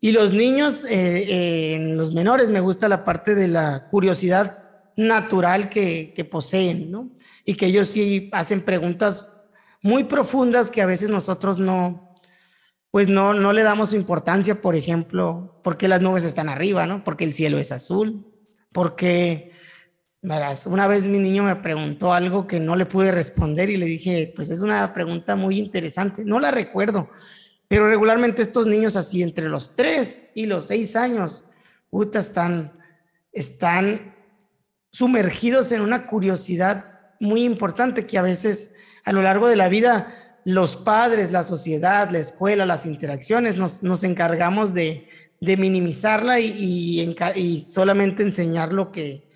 Y los niños, eh, eh, los menores, me gusta la parte de la curiosidad natural que, que poseen, ¿no? Y que ellos sí hacen preguntas muy profundas que a veces nosotros no, pues no, no le damos importancia, por ejemplo, por qué las nubes están arriba, ¿no? Porque el cielo es azul, porque, verás, una vez mi niño me preguntó algo que no le pude responder y le dije, pues es una pregunta muy interesante, no la recuerdo, pero regularmente estos niños así entre los 3 y los 6 años, están, están sumergidos en una curiosidad muy importante que a veces a lo largo de la vida los padres, la sociedad, la escuela, las interacciones, nos, nos encargamos de, de minimizarla y, y, solamente enseñar lo que,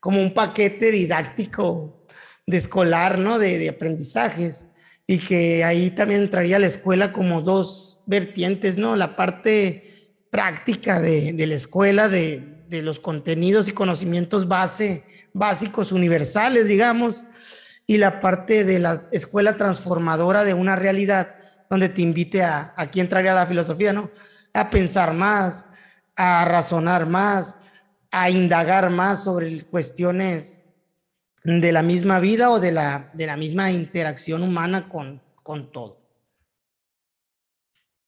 como un paquete didáctico de escolar, ¿no? De, aprendizajes. Y que ahí también entraría la escuela como dos vertientes, ¿no? La parte práctica de, la escuela, de, de, los contenidos y conocimientos base, básicos, universales, digamos, y la parte de la escuela transformadora de una realidad donde te invite a, aquí entraría la filosofía, ¿no? a pensar más, a razonar más, a indagar más sobre cuestiones de la misma vida o de la, de la misma interacción humana con, con todo.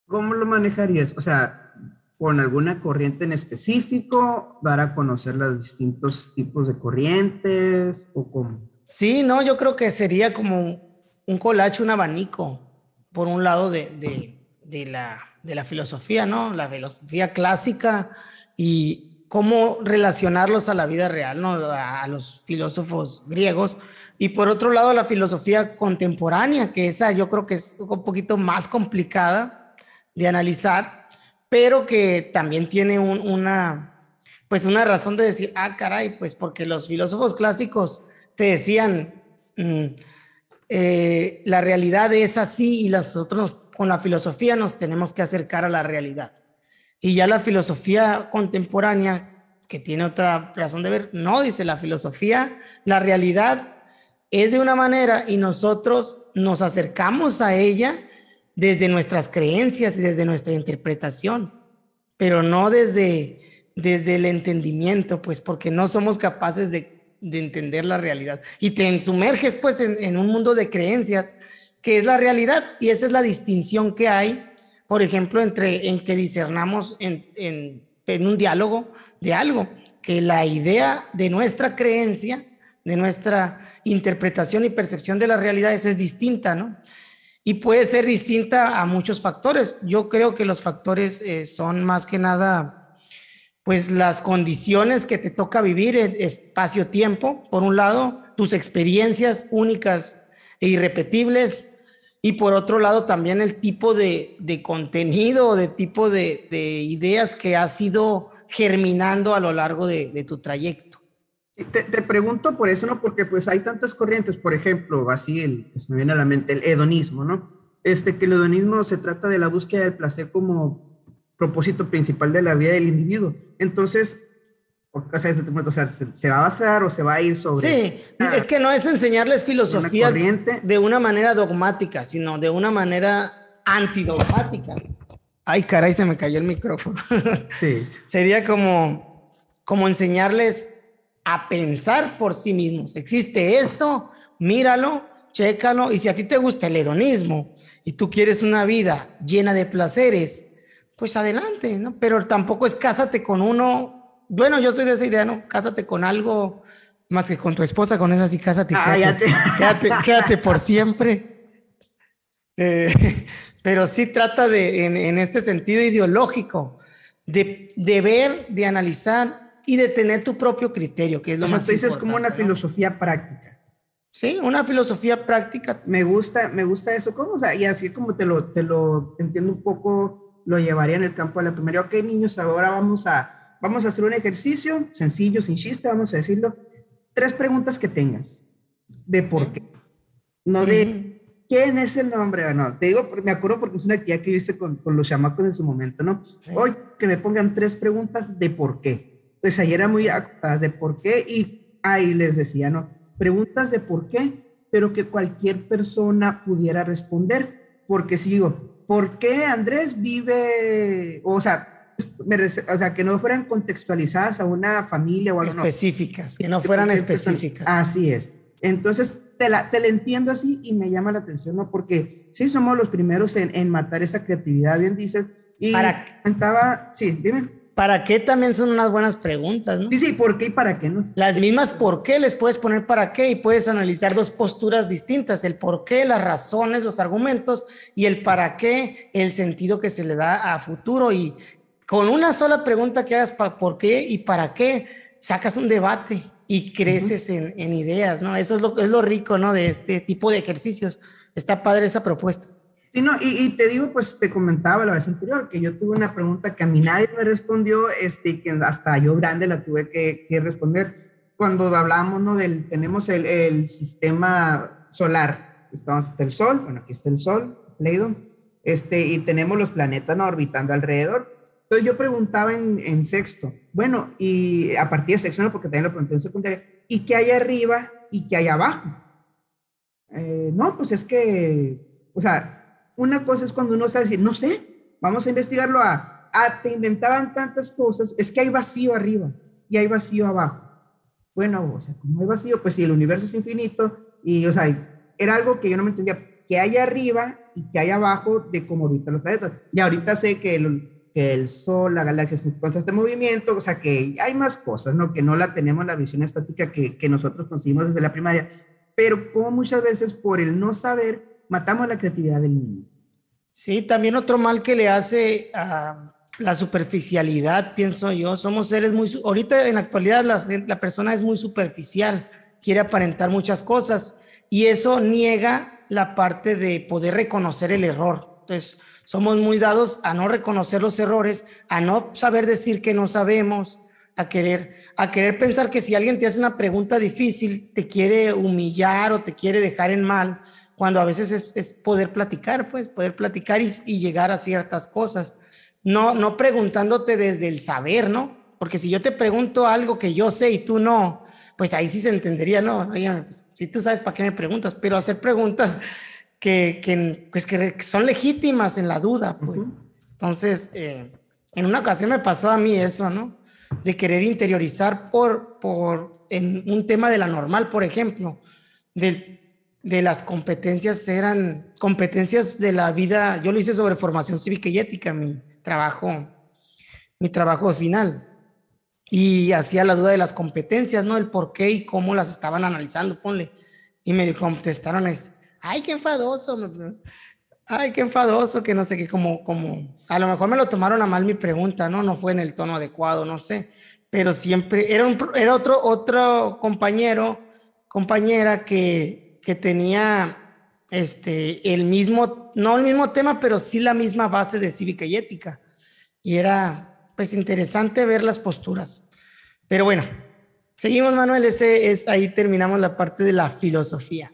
¿Cómo lo manejarías? O sea, con alguna corriente en específico, dar a conocer los distintos tipos de corrientes o cómo? Sí, no, yo creo que sería como un collage, un abanico, por un lado de, de, de la de la filosofía, ¿no? La filosofía clásica y cómo relacionarlos a la vida real, ¿no? A los filósofos griegos. Y por otro lado, la filosofía contemporánea, que esa yo creo que es un poquito más complicada de analizar, pero que también tiene un, una, pues una razón de decir, ah, caray, pues porque los filósofos clásicos te decían, mmm, eh, la realidad es así y nosotros con la filosofía nos tenemos que acercar a la realidad. Y ya la filosofía contemporánea, que tiene otra razón de ver, no dice la filosofía, la realidad es de una manera y nosotros nos acercamos a ella desde nuestras creencias y desde nuestra interpretación, pero no desde, desde el entendimiento, pues porque no somos capaces de de entender la realidad. Y te sumerges pues en, en, un mundo de creencias que es la realidad y esa es la distinción que hay, por ejemplo, entre en que discernamos en, en, un diálogo de algo, que la idea de nuestra creencia, de nuestra interpretación y percepción de las realidades es distinta, ¿no? Y puede ser distinta a muchos factores. Yo creo que los factores eh, son más que nada pues las condiciones que te toca vivir, espacio-tiempo, por un lado, tus experiencias únicas e irrepetibles, y por otro lado también el tipo de, de contenido, de tipo de, de, ideas que has ido germinando a lo largo de, de tu trayecto. Te, te, pregunto por eso, ¿no? Porque pues hay tantas corrientes, por ejemplo, así el, se me viene a la mente el hedonismo, ¿no? Este, que el hedonismo se trata de la búsqueda del placer como propósito principal de la vida del individuo. Entonces, o sea, o sea ¿se, ¿se, va a basar o se va a ir sobre... Sí, una, es que no es enseñarles filosofía una de una manera dogmática, sino de una manera antidogmática. Ay, caray, se me cayó el micrófono. Sí. Sería como, como enseñarles a pensar por sí mismos. Existe esto, míralo, chécalo, y si a ti te gusta el hedonismo y tú quieres una vida llena de placeres, pues adelante, ¿no? Pero tampoco es cásate con uno. Bueno, yo soy de esa idea, ¿no? Cásate con algo más que con tu esposa, con esa sí, cásate. Ah, quédate, quédate, por siempre. Eh, pero sí trata de, en, este sentido ideológico, de, de, ver, de analizar y de tener tu propio criterio, que es lo más importante. es como una filosofía práctica. Sí, una filosofía práctica. Me gusta, me gusta eso. ¿Cómo? O sea, y así como te lo, te lo entiendo un poco, lo llevaría en el campo de la primaria. Ok, niños, ahora vamos a, vamos a hacer un ejercicio sencillo, sin chiste, vamos a decirlo. Tres preguntas que tengas de por qué. No de quién es el nombre. No, te digo, me acuerdo porque es una actividad que hice con, con los chamacos en su momento, ¿no? Hoy que me pongan tres preguntas de por qué. Pues ahí era muy de por qué y ahí les decía, ¿no? preguntas de por qué, pero que cualquier persona pudiera responder. Porque si digo, ¿por qué Andrés vive, o sea, o sea, que no fueran contextualizadas a una familia o algo. Específicas, que no fueran específicas. Así es. Entonces, te la, te la entiendo así y me llama la atención, ¿no? Porque sí somos los primeros en, en matar esa creatividad, bien dices. Y Para... comentaba, sí, dime. ¿Para qué también son unas buenas preguntas, ¿no? Sí, sí, ¿por qué y para qué, no? Las mismas por qué les puedes poner para qué y puedes analizar dos posturas distintas, el por qué, las razones, los argumentos y el para qué, el sentido que se le da a futuro y con una sola pregunta que hagas por qué y para qué, sacas un debate y creces en, en, ideas, ¿no? Eso es lo, es lo rico, ¿no? De este tipo de ejercicios. Está padre esa propuesta. Sí, no, y, te digo, pues te comentaba la vez anterior que yo tuve una pregunta que a mí nadie me respondió, este, que hasta yo grande la tuve que, que responder. Cuando hablamos, ¿no? Del, tenemos el, el sistema solar, estamos hasta el Sol, bueno, aquí está el Sol, Pleido, este, y tenemos los planetas ¿no? orbitando alrededor. Entonces yo preguntaba en, sexto, bueno, y a partir de sexto, ¿no? porque también lo pregunté en secundaria, ¿y qué hay arriba y qué hay abajo? Eh, no, pues es que, o sea, una cosa es cuando uno sabe decir, no sé, vamos a investigarlo a, a, te inventaban tantas cosas, es que hay vacío arriba y hay vacío abajo. Bueno, o sea, como hay vacío, pues si el universo es infinito y, o sea, era algo que yo no me entendía, que hay arriba y que hay abajo de cómo ahorita los planetas. Y ahorita sé que que el Sol, la galaxia, se encuentra este movimiento, o sea, que hay más cosas, ¿no? Que no la tenemos la visión estática que, que nosotros conseguimos desde la primaria, pero como muchas veces por el no saber matamos la creatividad del niño. Sí, también otro mal que le hace a la superficialidad, pienso yo. Somos seres muy, ahorita en la actualidad la, la persona es muy superficial, quiere aparentar muchas cosas y eso niega la parte de poder reconocer el error. Entonces, somos muy dados a no reconocer los errores, a no saber decir que no sabemos, a querer, a querer pensar que si alguien te hace una pregunta difícil, te quiere humillar o te quiere dejar en mal cuando a veces es, poder platicar, pues, poder platicar y, llegar a ciertas cosas. No, no preguntándote desde el saber, ¿no? Porque si yo te pregunto algo que yo sé y tú no, pues ahí sí se entendería, ¿no? Pues, si tú sabes para qué me preguntas, pero hacer preguntas que, que, pues, que son legítimas en la duda, pues. Entonces, eh, en una ocasión me pasó a mí eso, ¿no? De querer interiorizar por, por, en un tema de la normal, por ejemplo, del de las competencias eran competencias de la vida. Yo lo hice sobre formación cívica y ética, mi trabajo, mi trabajo final. Y hacía la duda de las competencias, ¿no? El por qué y cómo las estaban analizando, ponle. Y me contestaron es, ay, qué enfadoso, ay, qué enfadoso, que no sé qué, como, como, a lo mejor me lo tomaron a mal mi pregunta, ¿no? No fue en el tono adecuado, no sé. Pero siempre, era, un, era otro, otro compañero, compañera que que tenía este, el mismo, no el mismo tema, pero sí la misma base de cívica y ética. Y era, pues, interesante ver las posturas. Pero bueno, seguimos, Manuel, ese es, ahí terminamos la parte de la filosofía.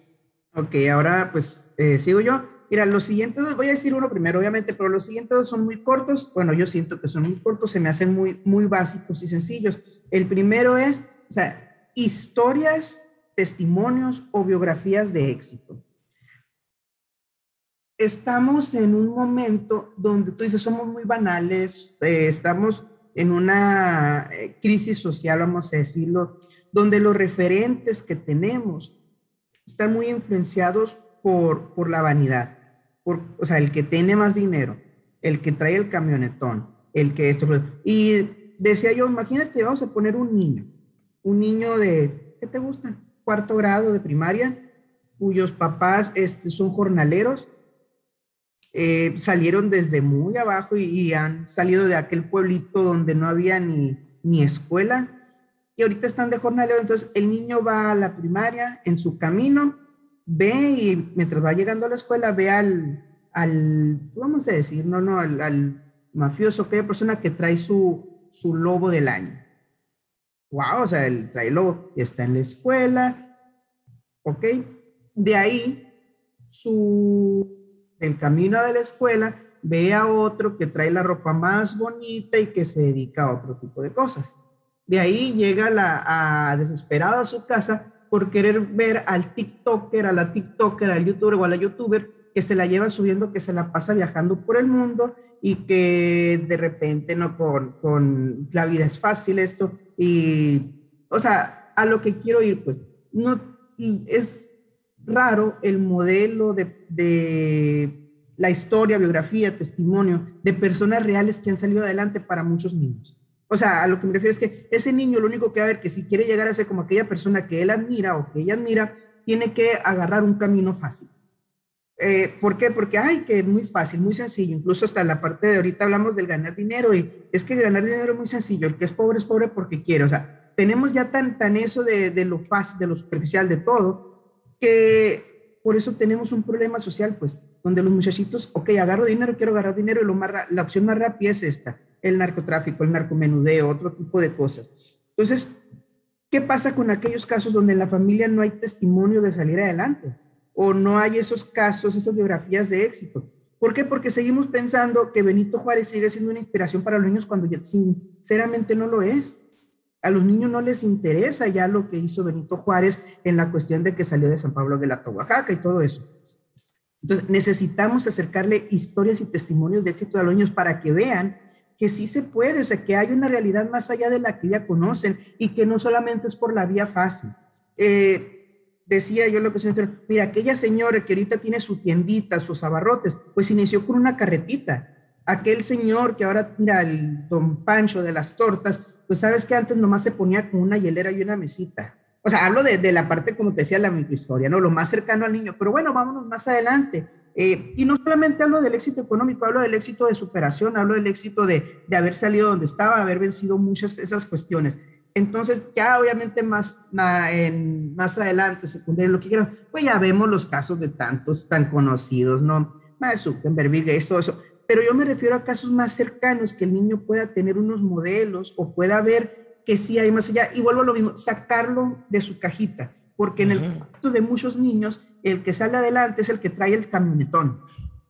Ok, ahora pues eh, sigo yo. Mira, los siguientes voy a decir uno primero, obviamente, pero los siguientes dos son muy cortos. Bueno, yo siento que son muy cortos, se me hacen muy, muy básicos y sencillos. El primero es, o sea, historias testimonios o biografías de éxito. Estamos en un momento donde tú dices, somos muy banales, eh, estamos en una eh, crisis social, vamos a decirlo, donde los referentes que tenemos están muy influenciados por, por la vanidad. por, o sea, el que tiene más dinero, el que trae el camionetón, el que esto. Y decía yo, imagínate, vamos a poner un niño, un niño de, ¿qué te gusta? Cuarto grado de primaria, cuyos papás este, son jornaleros, eh, salieron desde muy abajo y, han salido de aquel pueblito donde no había ni, ni escuela y ahorita están de jornalero, entonces el niño va a la primaria en su camino, ve y mientras va llegando a la escuela ve al, al vamos a decir, no, no, al, mafioso, aquella persona que trae su, su lobo del año. Wow, o sea, el trae lobo, está en la escuela, ¿ok? De ahí, su camino de la escuela, ve a otro que trae la ropa más bonita y que se dedica a otro tipo de cosas. De ahí llega la, a, a su casa por querer ver al TikToker, a la TikToker, al YouTuber o a la YouTuber que se la lleva subiendo, que se la pasa viajando por el mundo y que de repente no con, con la vida es fácil esto y, o sea, a lo que quiero ir, pues, no es raro el modelo de, la historia, biografía, testimonio de personas reales que han salido adelante para muchos niños. O sea, a lo que me refiero es que ese niño lo único que va a ver que si quiere llegar a ser como aquella persona que él admira o que ella admira, tiene que agarrar un camino fácil. Eh, ¿Por qué? Porque, ay, que es muy fácil, muy sencillo. Incluso hasta la parte de ahorita hablamos del ganar dinero y es que ganar dinero es muy sencillo. El que es pobre es pobre porque quiere. O sea, tenemos ya tan, tan eso de, de lo fácil, de lo superficial, de todo, que por eso tenemos un problema social, pues, donde los muchachitos, ok, agarro dinero, quiero agarrar dinero, y lo más, la opción más rápida es esta, el narcotráfico, el narcomenudeo, otro tipo de cosas. Entonces, ¿qué pasa con aquellos casos donde en la familia no hay testimonio de salir adelante? O no hay esos casos, esas biografías de éxito. ¿Por qué? Porque seguimos pensando que Benito Juárez sigue siendo una inspiración para los niños cuando sinceramente no lo es. A los niños no les interesa ya lo que hizo Benito Juárez en la cuestión de que salió de San Pablo de la Oaxaca y todo eso. Entonces, necesitamos acercarle historias y testimonios de éxito a los niños para que vean que sí se puede, o sea, que hay una realidad más allá de la que ya conocen y que no solamente es por la vía fácil. Eh, decía yo lo que se mira, aquella señora que ahorita tiene su tiendita, sus abarrotes, pues inició con una carretita. Aquel señor que ahora, mira, el don Pancho de las tortas, pues sabes que antes nomás se ponía con una hielera y una mesita. O sea, hablo de, la parte, como te decía, la microhistoria, ¿no? Lo más cercano al niño. Pero bueno, vámonos más adelante. Eh, y no solamente hablo del éxito económico, hablo del éxito de superación, hablo del éxito de, de haber salido donde estaba, haber vencido muchas de esas cuestiones. Entonces, ya obviamente más, en, más adelante, secundario, lo que quieran, pues ya vemos los casos de tantos tan conocidos, ¿no? Mark Zuckerberg, Bill Gates, todo eso pero yo me refiero a casos más cercanos, que el niño pueda tener unos modelos o pueda ver que sí hay más allá. Y vuelvo a lo mismo, sacarlo de su cajita, porque en el caso de muchos niños, el que sale adelante es el que trae el camionetón.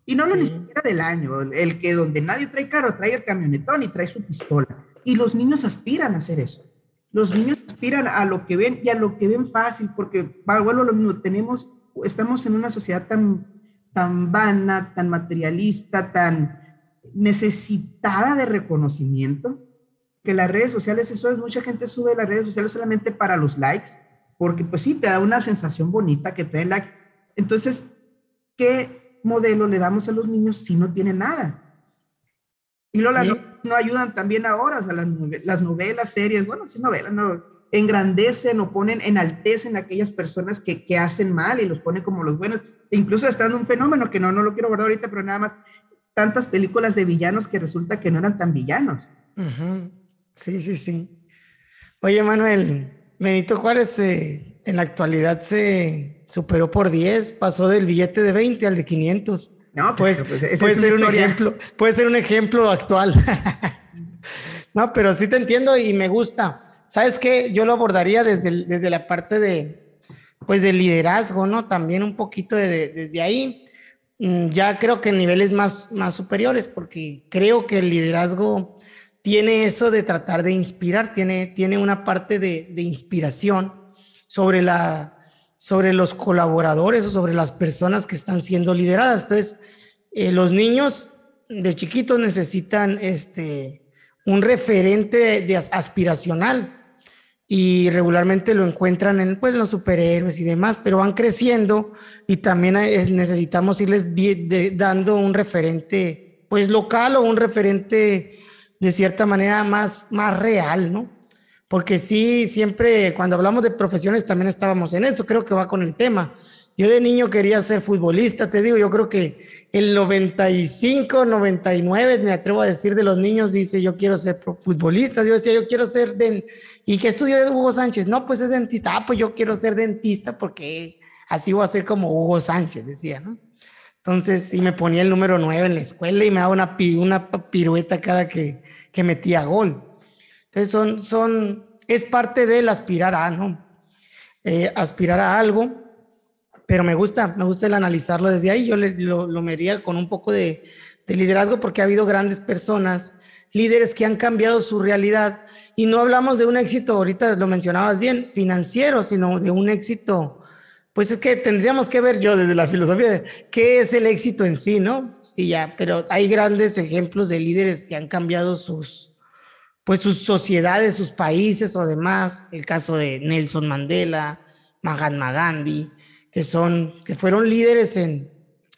Y no lo ni siquiera del año, el que donde nadie trae carro trae el camionetón y trae su pistola. Y los niños aspiran a hacer eso. Los niños aspiran a lo que ven y a lo que ven fácil, porque vuelvo a lo mismo, tenemos, estamos en una sociedad tan tan vana, tan materialista, tan necesitada de reconocimiento, que las redes sociales, eso es, mucha gente sube las redes sociales solamente para los likes, porque pues sí, te da una sensación bonita que te den like. Entonces, ¿qué modelo le damos a los niños si no tienen nada? Y luego las no ayudan también ahora, o sea, las, las novelas, series, bueno, sí, novelas, no, engrandecen o ponen, enaltecen a aquellas personas que, que hacen mal y los ponen como los buenos incluso estando un fenómeno que no, no lo quiero guardar ahorita, pero nada más tantas películas de villanos que resulta que no eran tan villanos. Sí, sí, sí. Oye, Manuel, Benito Juárez eh, en la actualidad se superó por 10, pasó del billete de 20 al de 500. No, pues, pues puede ser un ejemplo, puede ser un ejemplo actual. no, pero sí te entiendo y me gusta. ¿Sabes qué? Yo lo abordaría desde, desde la parte de, pues de liderazgo, ¿no? También un poquito de, desde ahí. Mm, ya creo que en niveles más, más superiores, porque creo que el liderazgo tiene eso de tratar de inspirar, tiene, tiene una parte de, de inspiración sobre, la, sobre los colaboradores o sobre las personas que están siendo lideradas. Entonces, eh, los niños de chiquitos necesitan este, un referente de, aspiracional y regularmente lo encuentran en pues, los superhéroes y demás, pero van creciendo y también necesitamos irles dando un referente pues local o un referente de cierta manera más, más real, ¿no? Porque sí, siempre cuando hablamos de profesiones también estábamos en eso, creo que va con el tema. Yo de niño quería ser futbolista, te digo, yo creo que el 95, 99, me atrevo a decir de los niños, dice, yo quiero ser futbolista. Yo decía, yo quiero ser... De... ¿Y qué estudió Hugo Sánchez? No, pues es dentista. Ah, pues yo quiero ser dentista porque así voy a ser como Hugo Sánchez, decía, ¿no? Entonces, y me ponía el número 9 en la escuela y me daba una, una pirueta cada que, que metía gol. Entonces, son, son, es parte del aspirar a, ¿no? Eh, aspirar a algo pero me gusta, me gusta el analizarlo desde ahí. Yo lo, lo mería con un poco de, de, liderazgo porque ha habido grandes personas, líderes que han cambiado su realidad y no hablamos de un éxito, ahorita lo mencionabas bien, financiero, sino de un éxito. Pues es que tendríamos que ver yo desde la filosofía qué es el éxito en sí, ¿no? Sí, ya, pero hay grandes ejemplos de líderes que han cambiado sus, pues sus sociedades, sus países o demás. El caso de Nelson Mandela, Mahatma Gandhi, que son, que fueron líderes en,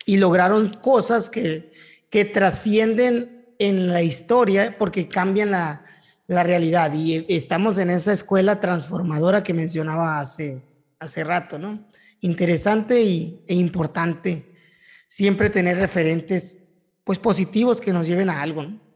y lograron cosas que, que trascienden en la historia porque cambian la, la realidad. Y estamos en esa escuela transformadora que mencionaba hace, hace rato, ¿no? Interesante y, e importante siempre tener referentes pues positivos que nos lleven a algo, ¿no?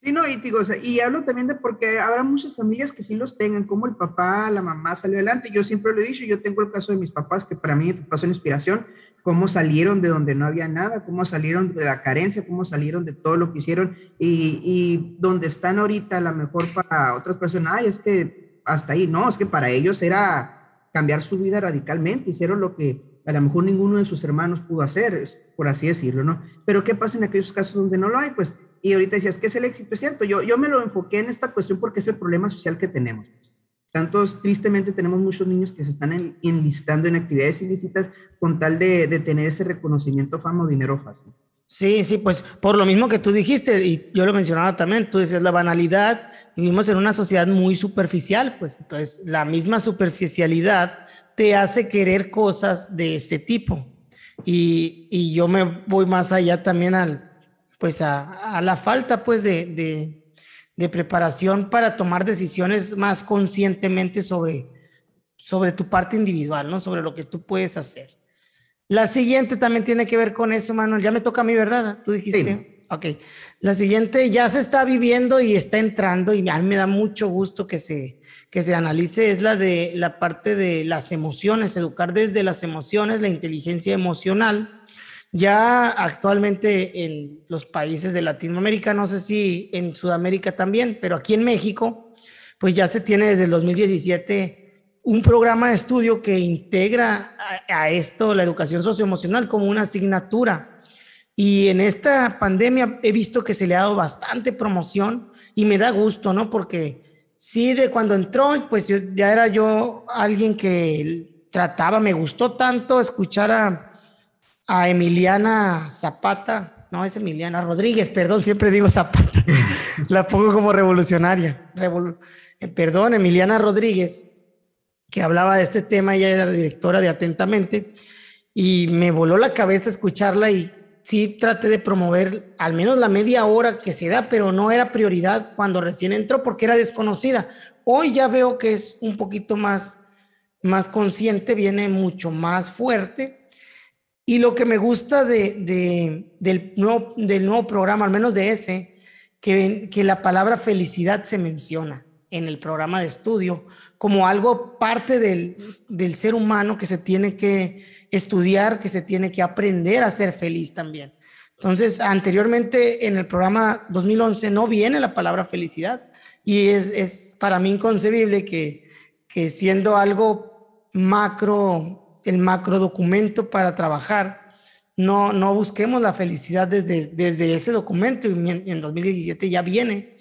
Sí, no, y digo, y hablo también de porque habrá muchas familias que sí los tengan, como el papá, la mamá salió adelante. Yo siempre lo he dicho, yo tengo el caso de mis papás, que para mí pasó en inspiración, cómo salieron de donde no había nada, cómo salieron de la carencia, cómo salieron de todo lo que hicieron y, y donde están ahorita, a lo mejor para otras personas, ay, es que hasta ahí, no, es que para ellos era cambiar su vida radicalmente, hicieron lo que a lo mejor ninguno de sus hermanos pudo hacer, por así decirlo, ¿no? Pero ¿qué pasa en aquellos casos donde no lo hay? Pues y ahorita decías, ¿qué es el éxito? Es cierto, yo, yo me lo enfoqué en esta cuestión porque es el problema social que tenemos. Tantos, tristemente, tenemos muchos niños que se están enlistando en actividades ilícitas con tal de, de tener ese reconocimiento, fama o dinero fácil. Sí, sí, pues por lo mismo que tú dijiste, y yo lo mencionaba también, tú decías la banalidad, vivimos en una sociedad muy superficial, pues entonces la misma superficialidad te hace querer cosas de este tipo. Y, y yo me voy más allá también al, pues a, la falta pues de, de, preparación para tomar decisiones más conscientemente sobre, sobre tu parte individual, ¿no? Sobre lo que tú puedes hacer. La siguiente también tiene que ver con eso, Manuel. Ya me toca a mí, ¿verdad? Tú dijiste. Ok. La siguiente ya se está viviendo y está entrando y a mí me da mucho gusto que se, que se analice, es la de la parte de las emociones, educar desde las emociones, la inteligencia emocional ya actualmente en los países de Latinoamérica, no sé si en Sudamérica también, pero aquí en México, pues ya se tiene desde el 2017 un programa de estudio que integra a, esto, la educación socioemocional, como una asignatura. Y en esta pandemia he visto que se le ha dado bastante promoción y me da gusto, ¿no? Porque sí, de cuando entró, pues ya era yo alguien que trataba, me gustó tanto escuchar a Emiliana Zapata, no es Emiliana Rodríguez, perdón, siempre digo Zapata, la pongo como revolucionaria. Eh, perdón, Emiliana Rodríguez, que hablaba de este tema, ella era directora de Atentamente, y me voló la cabeza escucharla y sí traté de promover al menos la media hora que se da, pero no era prioridad cuando recién entró porque era desconocida. Hoy ya veo que es un poquito más, más consciente, viene mucho más fuerte y lo que me gusta de, del, nuevo, del nuevo programa, al menos de ese, que, que la palabra felicidad se menciona en el programa de estudio como algo parte del, del ser humano que se tiene que estudiar, que se tiene que aprender a ser feliz también. Entonces, anteriormente en el programa 2011 no viene la palabra felicidad y es, es para mí inconcebible que, que siendo algo macro el macro documento para trabajar. No, no busquemos la felicidad desde, desde ese documento y en 2017 ya viene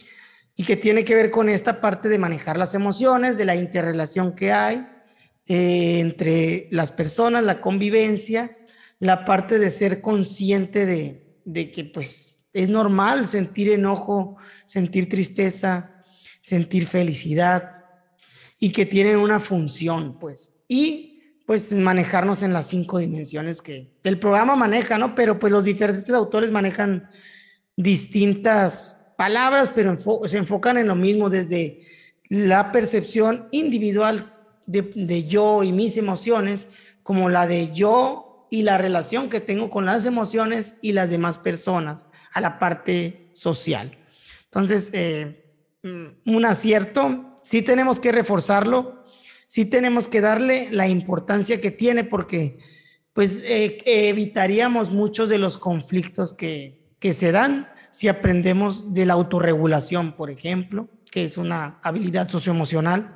y que tiene que ver con esta parte de manejar las emociones, de la interrelación que hay eh, entre las personas, la convivencia, la parte de ser consciente de, de que pues es normal sentir enojo, sentir tristeza, sentir felicidad y que tienen una función, pues. Y pues manejarnos en las cinco dimensiones que el programa maneja, ¿no? Pero pues los diferentes autores manejan distintas palabras, pero se enfocan en lo mismo desde la percepción individual de, yo y mis emociones, como la de yo y la relación que tengo con las emociones y las demás personas, a la parte social. Entonces, eh, un acierto, sí tenemos que reforzarlo, sí tenemos que darle la importancia que tiene porque pues eh, evitaríamos muchos de los conflictos que, que se dan si aprendemos de la autorregulación, por ejemplo, que es una habilidad socioemocional,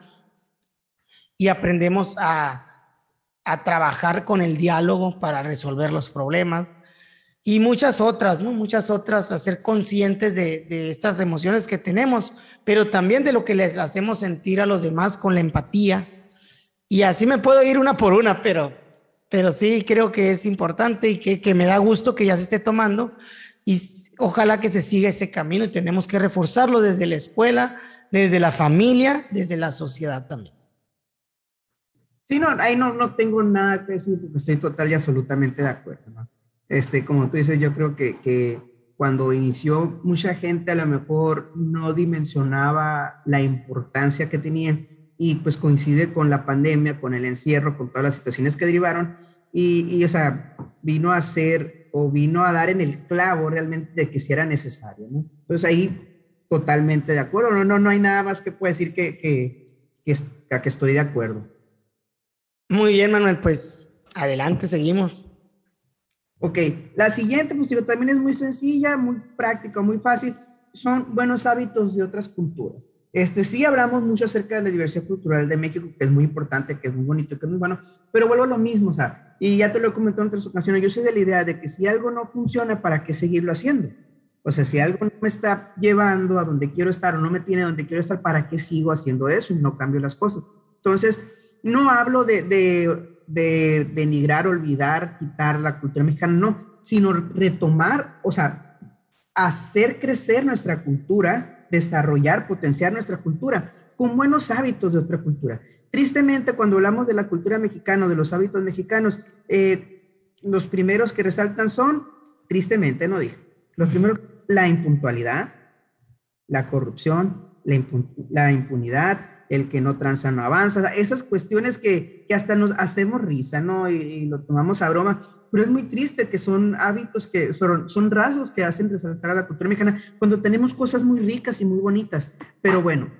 y aprendemos a, a trabajar con el diálogo para resolver los problemas y muchas otras, ¿no? Muchas otras, a ser conscientes de, de, estas emociones que tenemos, pero también de lo que les hacemos sentir a los demás con la empatía. Y así me puedo ir una por una, pero, pero sí creo que es importante y que, que me da gusto que ya se esté tomando. Y ojalá que se siga ese camino y tenemos que reforzarlo desde la escuela, desde la familia, desde la sociedad también. Sí, no, ahí no, no tengo nada que decir porque estoy total y absolutamente de acuerdo. ¿no? Este, como tú dices, yo creo que, que cuando inició mucha gente a lo mejor no dimensionaba la importancia que tenía y pues coincide con la pandemia, con el encierro, con todas las situaciones que derivaron y, y o sea, vino a ser o vino a dar en el clavo realmente de que si era necesario, ¿no? Entonces ahí totalmente de acuerdo, no, no, no hay nada más que pueda decir que, que, que, que estoy de acuerdo. Muy bien, Manuel, pues adelante, seguimos. Ok, la siguiente, pues digo, también es muy sencilla, muy práctica, muy fácil, son buenos hábitos de otras culturas. Este, sí hablamos mucho acerca de la diversidad cultural de México, que es muy importante, que es muy bonito, que es muy bueno, pero vuelvo a lo mismo, o sea, y ya te lo he comentado en otras ocasiones, yo soy de la idea de que si algo no funciona, ¿para qué seguirlo haciendo? O sea, si algo no me está llevando a donde quiero estar o no me tiene donde quiero estar, ¿para qué sigo haciendo eso y no cambio las cosas? Entonces, no hablo de, de, de denigrar, olvidar, quitar la cultura mexicana, no, sino retomar, o sea, hacer crecer nuestra cultura, desarrollar, potenciar nuestra cultura con buenos hábitos de otra cultura. Tristemente, cuando hablamos de la cultura mexicana, de los hábitos mexicanos, eh, los primeros que resaltan son, tristemente, no dije, los primeros, la impuntualidad, la corrupción, la, impunidad, el que no tranza no avanza, esas cuestiones que, que hasta nos hacemos risa, ¿no? Y, lo tomamos a broma, pero es muy triste que son hábitos que son, rasgos que hacen resaltar a la cultura mexicana cuando tenemos cosas muy ricas y muy bonitas. Pero bueno,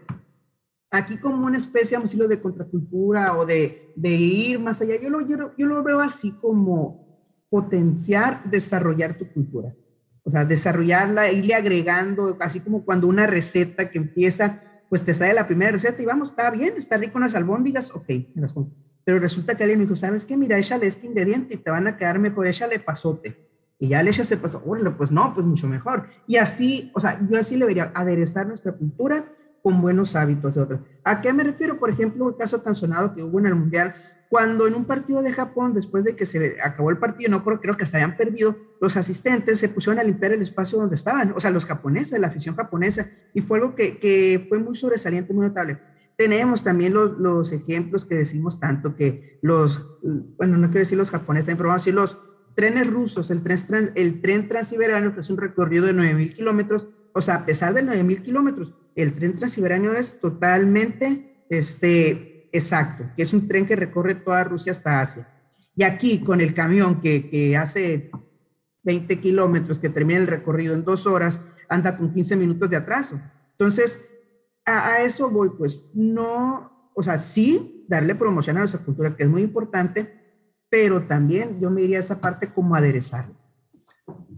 aquí como una especie, vamos a de contracultura o de, de ir más allá, yo lo, yo, lo veo así como potenciar, desarrollar tu cultura. O sea, desarrollarla, irle agregando, así como cuando una receta que empieza pues te sale la primera receta y vamos, está bien, está rico unas albóndigas, ok, me las. Pero resulta que alguien me dijo, ¿sabes qué? Mira, échale este ingrediente y te van a quedar mejor, échale pasote. Y ya le echa ese pasote, pues no, pues mucho mejor. Y así, o sea, yo así le debería aderezar nuestra cultura con buenos hábitos de otros. ¿A qué me refiero? Por ejemplo, el caso tan sonado que hubo en el Mundial cuando en un partido de Japón, después de que se acabó el partido, no creo, creo que hasta habían perdido, los asistentes se pusieron a limpiar el espacio donde estaban, o sea, los japoneses, la afición japonesa, y fue algo que, que fue muy sobresaliente, muy notable. Tenemos también los, los, ejemplos que decimos tanto que los, bueno, no quiero decir los japoneses, pero vamos a decir los trenes rusos, el tren, el tren transiberiano, que es un recorrido de 9.000 kilómetros, o sea, a pesar de 9.000 kilómetros, el tren transiberiano es totalmente, este, exacto, que es un tren que recorre toda Rusia hasta Asia. Y aquí con el camión que, que hace 20 kilómetros, que termina el recorrido en dos horas, anda con 15 minutos de atraso. Entonces, a, a, eso voy, pues no, o sea, sí, darle promoción a nuestra cultura, que es muy importante, pero también yo me iría a esa parte como aderezarlo.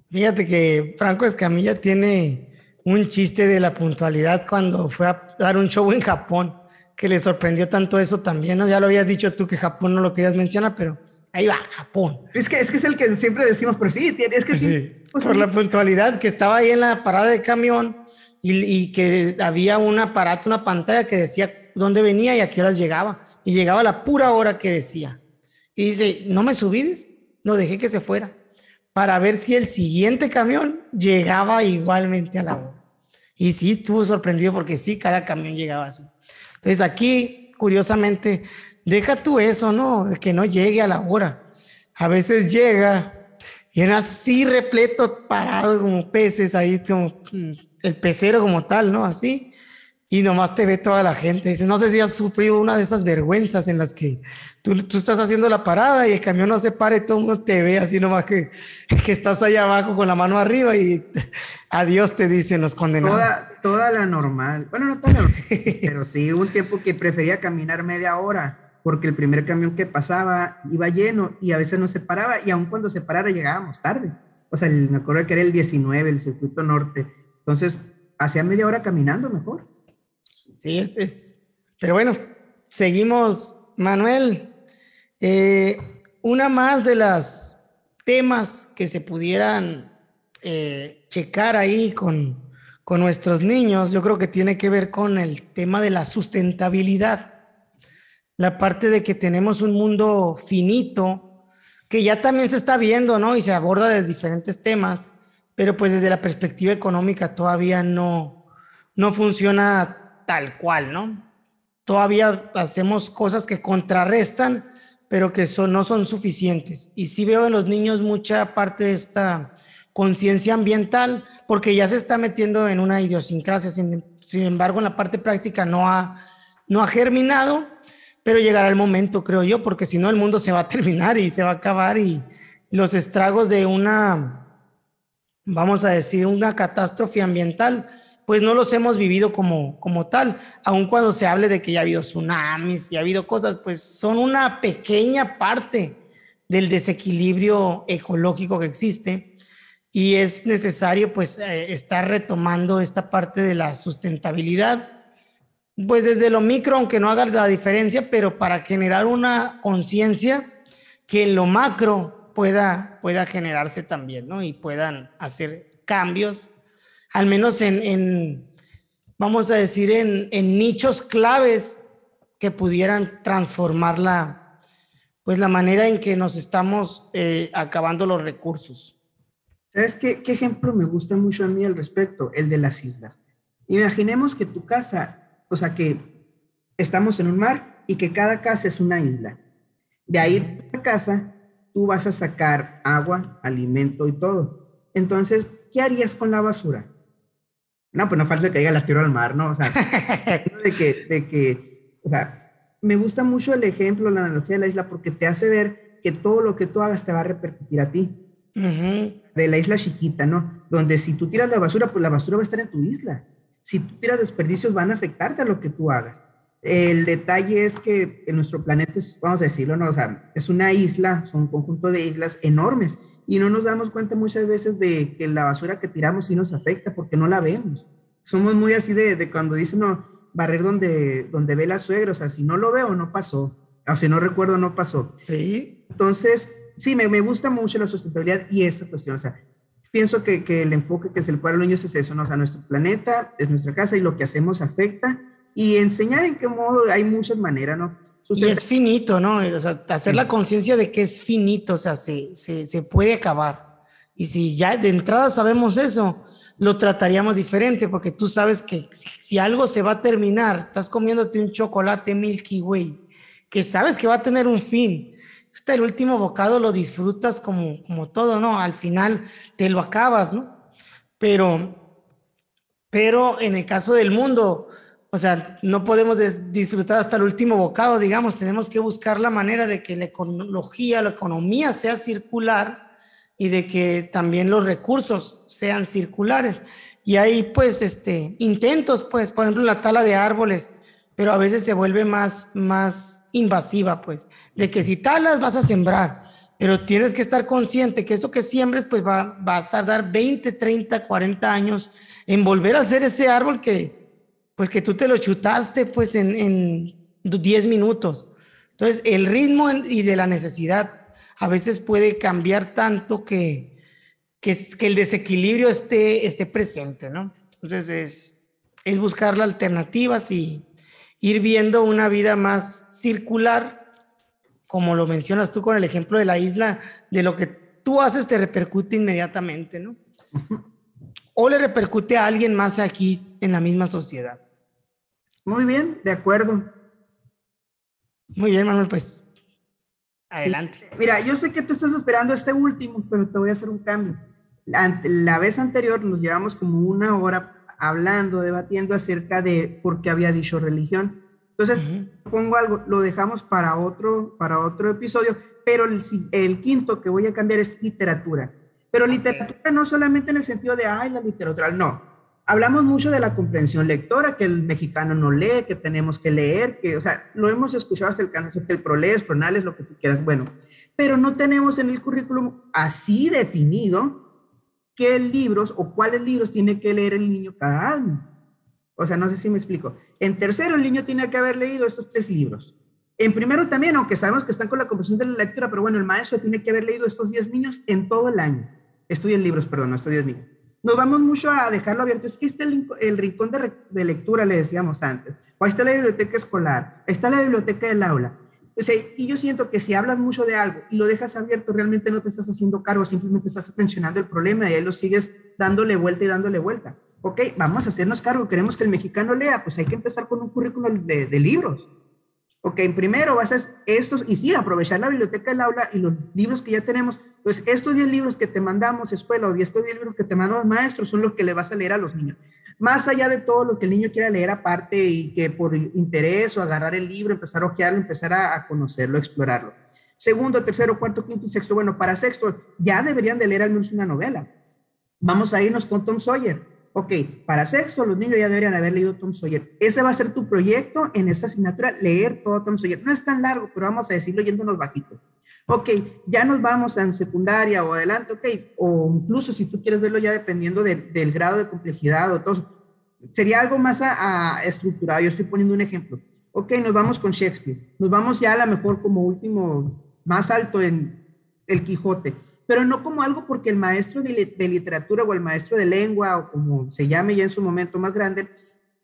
Fíjate que Franco Escamilla tiene un chiste de la puntualidad cuando fue a dar un show en Japón que le sorprendió tanto eso también, ¿no? Ya lo habías dicho tú que Japón no lo querías mencionar, pero ahí va, Japón. Es que es, que es el que siempre decimos, pero sí, es que sí. Pues por la puntualidad, que estaba ahí en la parada de camión y, que había un aparato, una pantalla que decía dónde venía y a qué horas llegaba. Y llegaba la pura hora que decía. Y dice, no me subís, no dejé que se fuera, para ver si el siguiente camión llegaba igualmente a la hora. Y sí, estuvo sorprendido porque sí, cada camión llegaba así. Entonces aquí, curiosamente, deja tú eso, ¿no? Que no llegue a la hora. A veces llega y era así repleto, parado como peces ahí, como mm, el pecero como tal, ¿no? Así y nomás te ve toda la gente. Dice, no sé si has sufrido una de esas vergüenzas en las que tú, tú estás haciendo la parada y el camión no se para y todo el mundo te ve así nomás que, que estás ahí abajo con la mano arriba y adiós te dicen los condenados. Toda, la normal. Bueno, no toda la normal, pero sí, un tiempo que prefería caminar media hora porque el primer camión que pasaba iba lleno y a veces no se paraba y aun cuando se parara llegábamos tarde. O sea, me acuerdo que era el 19, el circuito norte. Entonces, hacía media hora caminando mejor. Sí, es, es, pero bueno, seguimos, Manuel. Eh, una más de las temas que se pudieran eh, checar ahí con, con nuestros niños, yo creo que tiene que ver con el tema de la sustentabilidad. La parte de que tenemos un mundo finito, que ya también se está viendo, ¿no? Y se aborda de diferentes temas, pero pues desde la perspectiva económica todavía no, no funciona tal cual, ¿no? Todavía hacemos cosas que contrarrestan, pero que son, no son suficientes. Y sí veo en los niños mucha parte de esta conciencia ambiental, porque ya se está metiendo en una idiosincrasia. Sin, embargo, en la parte práctica no ha, no ha germinado, pero llegará el momento, creo yo, porque si no, el mundo se va a terminar y se va a acabar y los estragos de una, vamos a decir, una catástrofe ambiental pues no los hemos vivido como, como tal, aun cuando se hable de que ya ha habido tsunamis y ha habido cosas, pues son una pequeña parte del desequilibrio ecológico que existe. Y es necesario pues eh, estar retomando esta parte de la sustentabilidad, pues desde lo micro, aunque no haga la diferencia, pero para generar una conciencia que en lo macro pueda, pueda generarse también, ¿no? Y puedan hacer cambios al menos en, vamos a decir, en, nichos claves que pudieran transformar la, pues la manera en que nos estamos eh, acabando los recursos. ¿Sabes qué, qué ejemplo me gusta mucho a mí al respecto? El de las islas. Imaginemos que tu casa, o sea, que estamos en un mar y que cada casa es una isla. De ahí tu casa, tú vas a sacar agua, alimento y todo. Entonces, ¿qué harías con la basura? No, pues no falta que diga la tiro al mar, ¿no? O sea, de que, de que, o sea, me gusta mucho el ejemplo, la analogía de la isla, porque te hace ver que todo lo que tú hagas te va a repercutir a ti. De la isla chiquita, ¿no? Donde si tú tiras la basura, pues la basura va a estar en tu isla. Si tú tiras desperdicios, van a afectarte a lo que tú hagas. El detalle es que en nuestro planeta, es, vamos a decirlo, ¿no? O sea, es una isla, son un conjunto de islas enormes y no nos damos cuenta muchas veces de que la basura que tiramos sí nos afecta porque no la vemos. Somos muy así de, de cuando dicen, no, barrer donde, donde ve la suegra, o sea, si no lo veo, no pasó. O si no recuerdo, no pasó. Sí. Entonces, sí, me, me gusta mucho la sustentabilidad y esa cuestión, o sea, pienso que, que el enfoque que se le puede a los niños es eso, ¿no? O sea, nuestro planeta es nuestra casa y lo que hacemos afecta y enseñar en qué modo hay muchas maneras, ¿no? Y es finito, ¿no? O sea, hacer la conciencia de que es finito, o sea, se, se, se, puede acabar. Y si ya de entrada sabemos eso, lo trataríamos diferente, porque tú sabes que si, algo se va a terminar, estás comiéndote un chocolate Milky Way, que sabes que va a tener un fin. Hasta el último bocado lo disfrutas como, como todo, ¿no? Al final te lo acabas, ¿no? Pero, pero en el caso del mundo, o sea, no podemos disfrutar hasta el último bocado, digamos, tenemos que buscar la manera de que la ecología, la economía sea circular y de que también los recursos sean circulares. Y hay pues este, intentos, pues, por ejemplo, la tala de árboles, pero a veces se vuelve más, más invasiva, pues, de que si talas vas a sembrar, pero tienes que estar consciente que eso que siembres pues va, va a tardar 20, 30, 40 años en volver a ser ese árbol que, pues que tú te lo chutaste pues en, en 10 minutos. Entonces, el ritmo y de la necesidad a veces puede cambiar tanto que, que, que el desequilibrio esté, esté presente, ¿no? Entonces, es, es buscar las alternativas y ir viendo una vida más circular, como lo mencionas tú con el ejemplo de la isla, de lo que tú haces te repercute inmediatamente, ¿no? o le repercute a alguien más aquí en la misma sociedad. Muy bien, de acuerdo. Muy bien, Manuel, pues adelante. Mira, yo sé que tú estás esperando este último, pero te voy a hacer un cambio. La, vez anterior nos llevamos como una hora hablando, debatiendo acerca de por qué había dicho religión. Entonces, pongo algo, lo dejamos para otro, para otro episodio, pero el, el, quinto que voy a cambiar es literatura. Pero literatura no solamente en el sentido de, ay, la literatura, no hablamos mucho de la comprensión lectora, que el mexicano no lee, que tenemos que leer, que, o sea, lo hemos escuchado hasta el caso que el prolees, pronales, lo que tú quieras, bueno, pero no tenemos en el currículum así definido qué libros o cuáles libros tiene que leer el niño cada año. O sea, no sé si me explico. En tercero, el niño tiene que haber leído estos tres libros. En primero también, aunque sabemos que están con la comprensión de la lectura, pero bueno, el maestro tiene que haber leído estos 10 niños en todo el año. Estudian libros, perdón, no estos 10 niños nos vamos mucho a dejarlo abierto. Es que este el, rincón de, lectura, le decíamos antes. O ahí está la biblioteca escolar, ahí está la biblioteca del aula. O y yo siento que si hablas mucho de algo y lo dejas abierto, realmente no te estás haciendo cargo, simplemente estás mencionando el problema y ahí lo sigues dándole vuelta y dándole vuelta. Ok, vamos a hacernos cargo, queremos que el mexicano lea, pues hay que empezar con un currículum de, de libros. Ok, primero vas a estos, y sí, aprovechar la biblioteca del aula y los libros que ya tenemos, pues estos 10 libros que te mandamos, escuela, o estos 10 libros que te mandamos maestros, son los que le vas a leer a los niños. Más allá de todo lo que el niño quiera leer aparte y que por interés o agarrar el libro, empezar a ojearlo, empezar a, a conocerlo, explorarlo. Segundo, tercero, cuarto, quinto y sexto. Bueno, para sexto ya deberían de leer al menos una novela. Vamos a irnos con Tom Sawyer ok, para sexto los niños ya deberían haber leído Tom Sawyer. Ese va a ser tu proyecto en esta asignatura, leer todo Tom Sawyer. No es tan largo, pero vamos a decirlo yéndonos bajito. Ok, ya nos vamos en secundaria o adelante, ok, o incluso si tú quieres verlo ya dependiendo del grado de complejidad o todo, sería algo más estructurado. Yo estoy poniendo un ejemplo. Ok, nos vamos con Shakespeare. Nos vamos ya a lo mejor como último, más alto en El Quijote pero no como algo porque el maestro de, literatura o el maestro de lengua o como se llame ya en su momento más grande,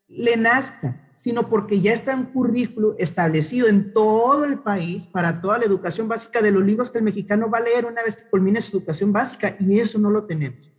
le nazca, sino porque ya está un currículo establecido en todo el país para toda la educación básica de los libros que el mexicano va a leer una vez que culmine su educación básica y eso no lo tenemos.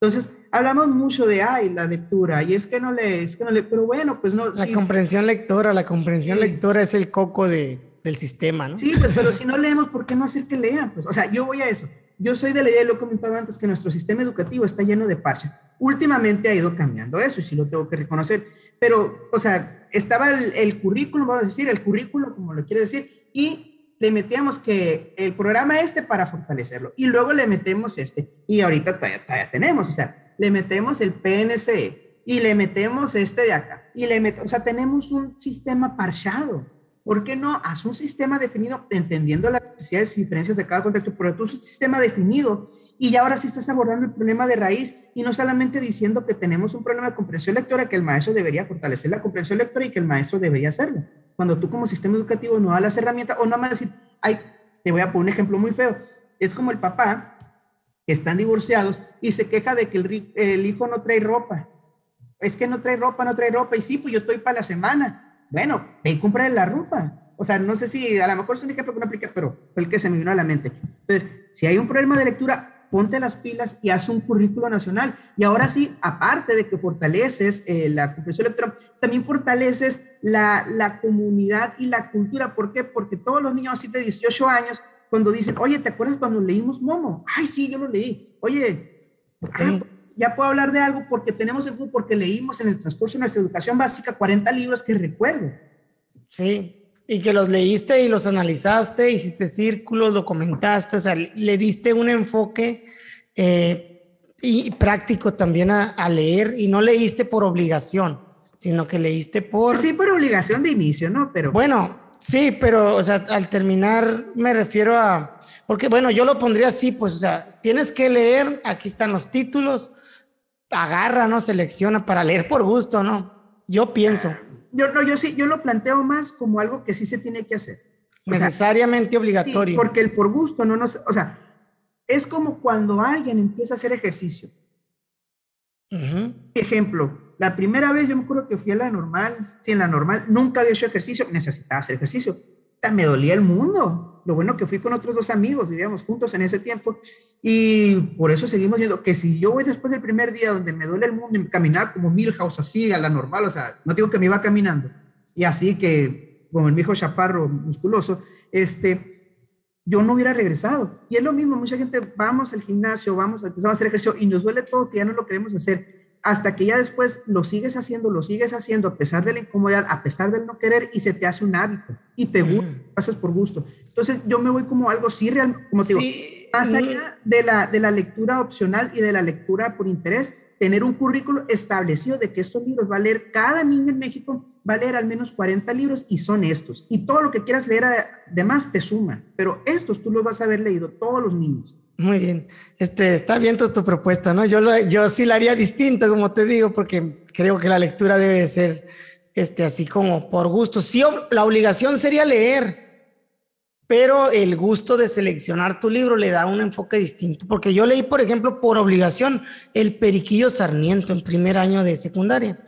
Entonces, hablamos mucho de, ay, la lectura, y es que no le, es que no le, pero bueno, pues no. La comprensión lectora, la comprensión lectora es el coco de, del sistema, ¿no? Sí, pues, pero si no leemos, ¿por qué no hacer que lean? Pues, o sea, yo voy a eso. Yo soy de la idea, lo he comentado antes, que nuestro sistema educativo está lleno de parches. Últimamente ha ido cambiando eso y sí lo tengo que reconocer. Pero, o sea, estaba el, currículum, vamos a decir, el currículum, como lo quiere decir, y le metíamos que el programa este para fortalecerlo. Y luego le metemos este. Y ahorita todavía, tenemos, o sea, le metemos el PNCE y le metemos este de acá. Y le metemos, o sea, tenemos un sistema parchado. ¿Por qué no? Haz un sistema definido, entendiendo las necesidades y diferencias de cada contexto, pero tú un sistema definido y ya ahora sí estás abordando el problema de raíz y no solamente diciendo que tenemos un problema de comprensión lectora, que el maestro debería fortalecer la comprensión lectora y que el maestro debería hacerlo. Cuando tú como sistema educativo no das las herramientas o no más decir, ay, te voy a poner un ejemplo muy feo. Es como el papá que están divorciados y se queja de que el, el hijo no trae ropa. Es que no trae ropa, no trae ropa. Y sí, pues yo estoy para la semana bueno, ve y compra la ropa. O sea, no sé si a lo mejor es un que no aplica, pero fue el que se me vino a la mente. Entonces, si hay un problema de lectura, ponte las pilas y haz un currículo nacional. Y ahora sí, aparte de que fortaleces eh, la comprensión lectora, también fortaleces la, la, comunidad y la cultura. ¿Por qué? Porque todos los niños así de 18 años, cuando dicen, oye, ¿te acuerdas cuando leímos Momo? Ay, sí, yo lo leí. Oye, ya puedo hablar de algo porque tenemos el grupo, porque leímos en el transcurso de nuestra educación básica 40 libros que recuerdo. Sí, y que los leíste y los analizaste, hiciste círculos, lo comentaste, o sea, le diste un enfoque eh, y práctico también a, leer y no leíste por obligación, sino que leíste por... Sí, por obligación de inicio, ¿no? Pero... Bueno, sí, pero, o sea, al terminar me refiero a... Porque, bueno, yo lo pondría así, pues, o sea, tienes que leer, aquí están los títulos, agarra, ¿no? Selecciona para leer por gusto, ¿no? Yo pienso. Yo, no, yo sí, yo lo planteo más como algo que sí se tiene que hacer. Necesariamente obligatorio. porque el por gusto no nos, o sea, es como cuando alguien empieza a hacer ejercicio. Ejemplo, la primera vez yo me acuerdo que fui a la normal, sí, en la normal, nunca había hecho ejercicio, necesitaba hacer ejercicio. Me dolía el mundo Lo bueno que fui con otros dos amigos, vivíamos juntos en ese tiempo, y por eso seguimos yendo, que si yo voy después del primer día donde me duele el mundo y caminar como Milhouse así a la normal, o sea, no digo que me iba caminando, y así que como el viejo chaparro musculoso, este, yo no hubiera regresado. Y es lo mismo, mucha gente, vamos al gimnasio, vamos, empezamos a hacer ejercicio y nos duele todo que ya no lo queremos hacer hasta que ya después lo sigues haciendo, lo sigues haciendo a pesar de la incomodidad, a pesar del no querer y se te hace un hábito y te gusta, pasas por gusto. Entonces yo me voy como algo sí real, como te digo, más allá de la, de la lectura opcional y de la lectura por interés, tener un currículo establecido de que estos libros va a leer, cada niño en México va a leer al menos 40 libros y son estos. Y todo lo que quieras leer además te suma, pero estos tú los vas a haber leído todos los niños. Muy bien. Este, está bien tu, propuesta, ¿no? Yo, yo sí la haría distinto, como te digo, porque creo que la lectura debe ser este, así como por gusto. Sí, la obligación sería leer, pero el gusto de seleccionar tu libro le da un enfoque distinto. Porque yo leí, por ejemplo, por obligación, El Periquillo Sarmiento en primer año de secundaria.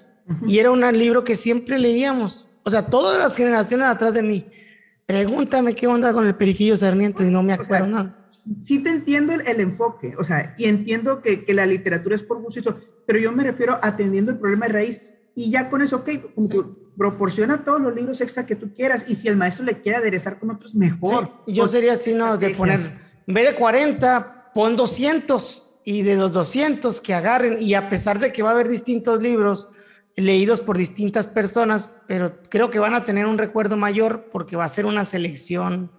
Y era un libro que siempre leíamos. O sea, todas las generaciones atrás de mí. Pregúntame qué onda con el Periquillo Sarmiento y no me acuerdo nada sí te entiendo el, enfoque, o sea, y entiendo que, que, la literatura es por gusto, pero yo me refiero atendiendo el problema de raíz y ya con eso, ok, proporciona todos los libros extra que tú quieras y si el maestro le quiere aderezar con otros, mejor. yo sería así, ¿no? De poner, en vez de 40, pon 200 y de los 200 que agarren y a pesar de que va a haber distintos libros leídos por distintas personas, pero creo que van a tener un recuerdo mayor porque va a ser una selección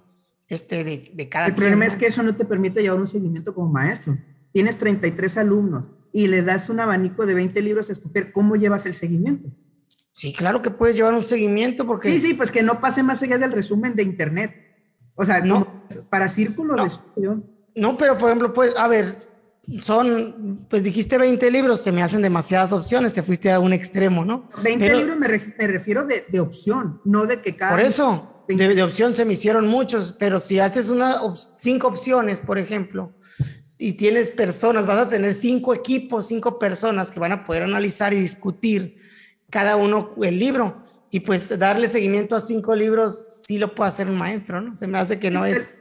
este, de, de cada El problema es que eso no te permite llevar un seguimiento como maestro. Tienes 33 alumnos y le das un abanico de 20 libros a escoger cómo llevas el seguimiento. Sí, claro que puedes llevar un seguimiento porque... Sí, sí, pues que no pase más allá del resumen de internet. O sea, no, para círculos de estudio. No, pero por ejemplo, pues, a ver, son, pues dijiste 20 libros, se me hacen demasiadas opciones, te fuiste a un extremo, ¿no? 20 libros me, refiero de, de, opción, no de que cada... Por eso, de, opción se me hicieron muchos, pero si haces una, cinco opciones, por ejemplo, y tienes personas, vas a tener cinco equipos, cinco personas que van a poder analizar y discutir cada uno el libro. Y pues darle seguimiento a cinco libros sí lo puede hacer un maestro, ¿no? Se me hace que no es...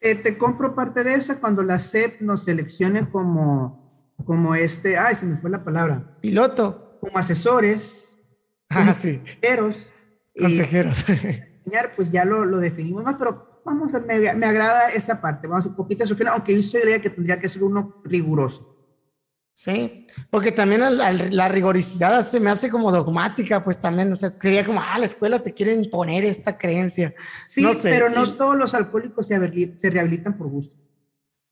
Te, compro parte de esa cuando la SEP nos seleccione como, como este, ay, se me fue la palabra. Piloto. Como asesores. Ah, sí. Consejeros. Consejeros. pues ya lo, lo definimos más, pero vamos, a, me, me, agrada esa parte, vamos un poquito a su aunque yo soy de que tendría que ser uno riguroso. Sí, porque también la rigorosidad se me hace como dogmática, pues también, o sea, sería como, ah, la escuela te quiere imponer esta creencia. Sí, pero no todos los alcohólicos se, se rehabilitan por gusto.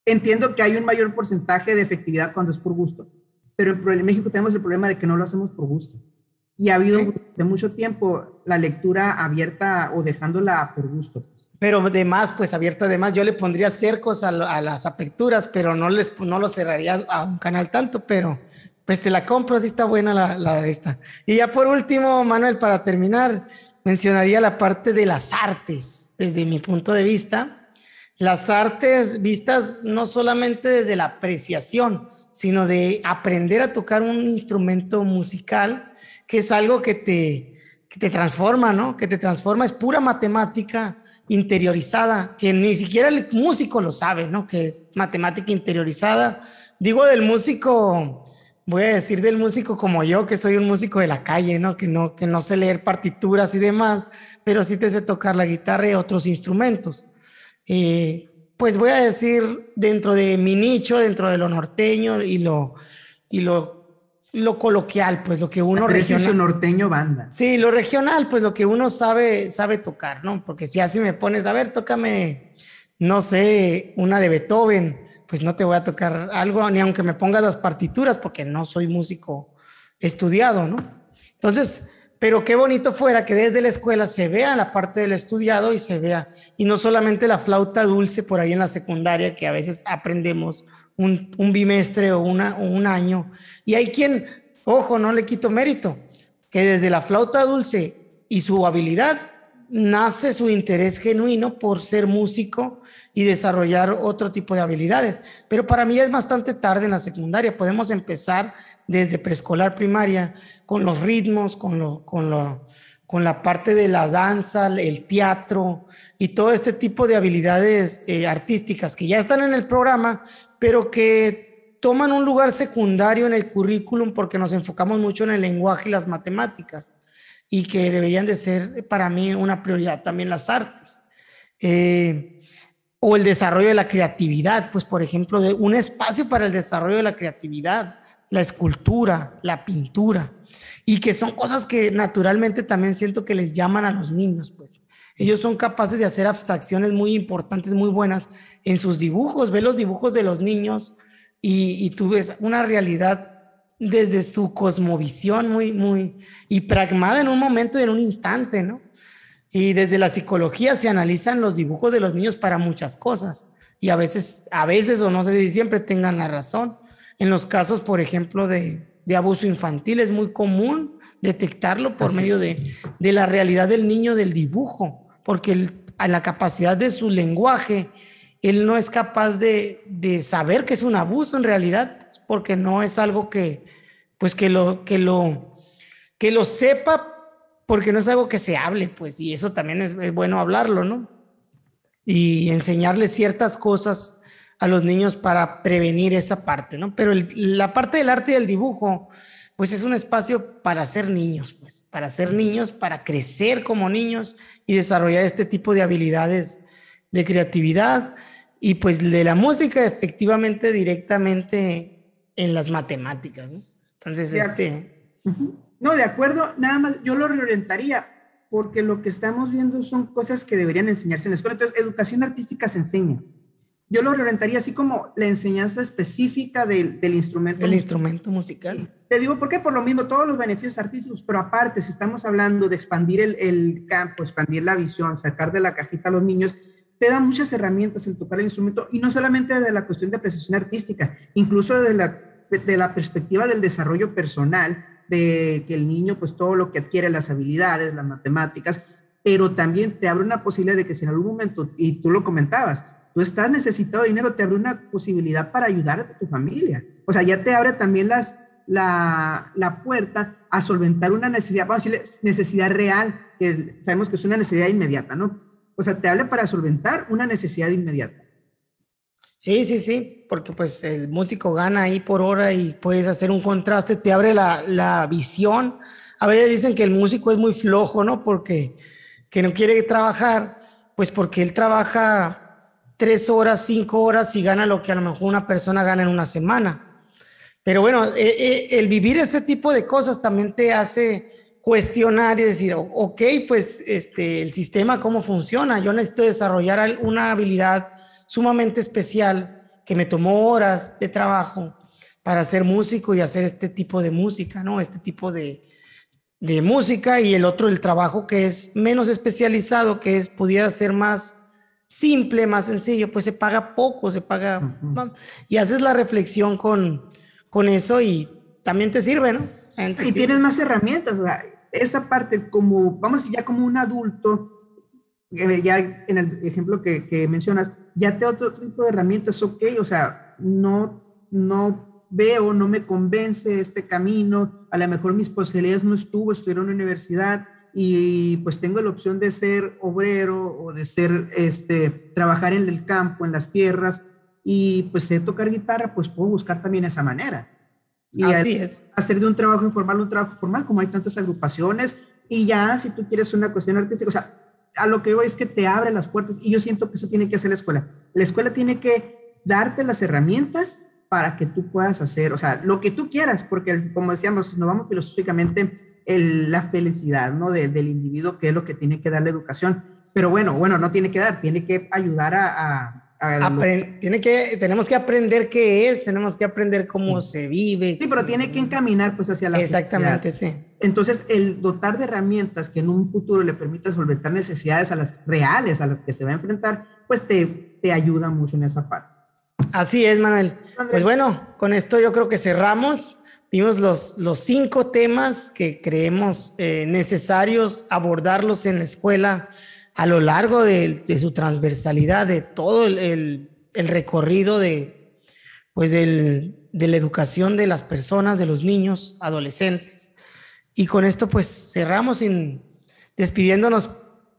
Entiendo que hay un mayor porcentaje de efectividad cuando es por gusto, pero en México tenemos el problema de que no lo hacemos por gusto. Y ha habido de mucho tiempo la lectura abierta o dejándola por gusto. Pero de más, pues abierta de más, yo le pondría cercos a, las aperturas, pero no, les, no lo cerraría a un canal tanto, pero pues te la compro, así está buena la, la de esta. Y ya por último, Manuel, para terminar, mencionaría la parte de las artes, desde mi punto de vista. Las artes vistas no solamente desde la apreciación, sino de aprender a tocar un instrumento musical que es algo que te, que te transforma, ¿no? Que te transforma, es pura matemática interiorizada, que ni siquiera el músico lo sabe, ¿no? Que es matemática interiorizada. Digo del músico, voy a decir del músico como yo, que soy un músico de la calle, ¿no? Que no, que no sé leer partituras y demás, pero sí te sé tocar la guitarra y otros instrumentos. Eh, pues voy a decir dentro de mi nicho, dentro de lo norteño y lo, y lo lo coloquial, pues lo que uno regional. norteño banda. Sí, lo regional, pues lo que uno sabe, sabe tocar, ¿no? Porque si así me pones, a ver, tócame, no sé, una de Beethoven, pues no te voy a tocar algo, ni aunque me pongas las partituras, porque no soy músico estudiado, ¿no? Entonces, pero qué bonito fuera que desde la escuela se vea la parte del estudiado y se vea, y no solamente la flauta dulce por ahí en la secundaria, que a veces aprendemos un, bimestre o, una, un año. Y hay quien, ojo, no le quito mérito, que desde la flauta dulce y su habilidad nace su interés genuino por ser músico y desarrollar otro tipo de habilidades. Pero para mí es bastante tarde en la secundaria. Podemos empezar desde preescolar primaria con los ritmos, con lo, con lo, con la parte de la danza, el teatro y todo este tipo de habilidades eh, artísticas que ya están en el programa, pero que toman un lugar secundario en el currículum porque nos enfocamos mucho en el lenguaje y las matemáticas y que deberían de ser para mí una prioridad también las artes. Eh, o el desarrollo de la creatividad, pues por ejemplo, de un espacio para el desarrollo de la creatividad, la escultura, la pintura y que son cosas que naturalmente también siento que les llaman a los niños, pues. Ellos son capaces de hacer abstracciones muy importantes, muy buenas en sus dibujos. Ve los dibujos de los niños y, tú ves una realidad desde su cosmovisión muy, muy, y pragmada en un momento y en un instante, ¿no? Y desde la psicología se analizan los dibujos de los niños para muchas cosas. Y a veces, a veces, o no sé si siempre tengan la razón. En los casos, por ejemplo, de, de abuso infantil. Es muy común detectarlo por medio de, de, la realidad del niño del dibujo, porque a la capacidad de su lenguaje, él no es capaz de, de, saber que es un abuso en realidad, porque no es algo que, pues que lo, que lo, que lo sepa, porque no es algo que se hable, pues, y eso también es, es bueno hablarlo, ¿no? Y enseñarle ciertas cosas a los niños para prevenir esa parte, ¿no? Pero la parte del arte y del dibujo, pues es un espacio para ser niños, pues, para ser niños, para crecer como niños y desarrollar este tipo de habilidades de creatividad y pues de la música efectivamente directamente en las matemáticas, ¿no? Entonces, este... No, de acuerdo, nada más, yo lo reorientaría porque lo que estamos viendo son cosas que deberían enseñarse en la escuela. Entonces, educación artística se enseña yo lo reorientaría así como la enseñanza específica del, del instrumento. El instrumento musical. Te digo, ¿por qué? Por lo mismo, todos los beneficios artísticos, pero aparte, si estamos hablando de expandir el, el campo, expandir la visión, sacar de la cajita a los niños, te da muchas herramientas el tocar el instrumento y no solamente de la cuestión de apreciación artística, incluso de la, de la perspectiva del desarrollo personal, de que el niño, pues todo lo que adquiere, las habilidades, las matemáticas, pero también te abre una posibilidad de que si en algún momento, y tú lo comentabas, tú estás necesitado de dinero, te abre una posibilidad para ayudar a tu familia. O sea, ya te abre también las, la, la puerta a solventar una necesidad, vamos a decirle, necesidad real, que sabemos que es una necesidad inmediata, ¿no? O sea, te abre para solventar una necesidad inmediata. Sí, sí, sí, porque pues el músico gana ahí por hora y puedes hacer un contraste, te abre la, la visión. A veces dicen que el músico es muy flojo, ¿no? Porque que no quiere trabajar, pues porque él trabaja tres horas, cinco horas y gana lo que a lo mejor una persona gana en una semana. Pero bueno, eh, eh, el vivir ese tipo de cosas también te hace cuestionar y decir, ok, pues este, el sistema, ¿cómo funciona? Yo necesito desarrollar una habilidad sumamente especial que me tomó horas de trabajo para ser músico y hacer este tipo de música, ¿no? Este tipo de, de música y el otro, el trabajo que es menos especializado, que es, pudiera ser más simple, más sencillo, pues se paga poco, se paga... Y haces la reflexión con, con eso y también te sirve, ¿no? Y tienes más herramientas, sea, esa parte como, vamos ya como un adulto, eh, ya en el ejemplo que, mencionas, ya te otro tipo de herramientas, ok, o sea, no, no veo, no me convence este camino, a lo mejor mis posibilidades no estuvo, estudiar en una universidad, y pues tengo la opción de ser obrero o de ser, este, trabajar en el campo, en las tierras, y pues sé tocar guitarra, pues puedo buscar también esa manera. Y Así es. Hacer de un trabajo informal un trabajo formal, como hay tantas agrupaciones, y ya si tú quieres una cuestión artística, o sea, a lo que voy es que te abre las puertas, y yo siento que eso tiene que hacer la escuela. La escuela tiene que darte las herramientas para que tú puedas hacer, o sea, lo que tú quieras, porque como decíamos, nos vamos filosóficamente, la felicidad ¿no? del individuo, que es lo que tiene que dar la educación. Pero bueno, bueno, no tiene que dar, tiene que ayudar a... tiene que, tenemos que aprender qué es, tenemos que aprender cómo se vive. Sí, pero tiene que encaminar pues hacia la Exactamente, sí. Entonces, el dotar de herramientas que en un futuro le permita solventar necesidades a las reales a las que se va a enfrentar, pues te, te ayuda mucho en esa parte. Así es, Manuel. Pues bueno, con esto yo creo que cerramos. Vimos los, los cinco temas que creemos eh, necesarios abordarlos en la escuela a lo largo de, su transversalidad, de todo el, recorrido de, pues de la educación de las personas, de los niños, adolescentes. Y con esto pues cerramos sin, despidiéndonos,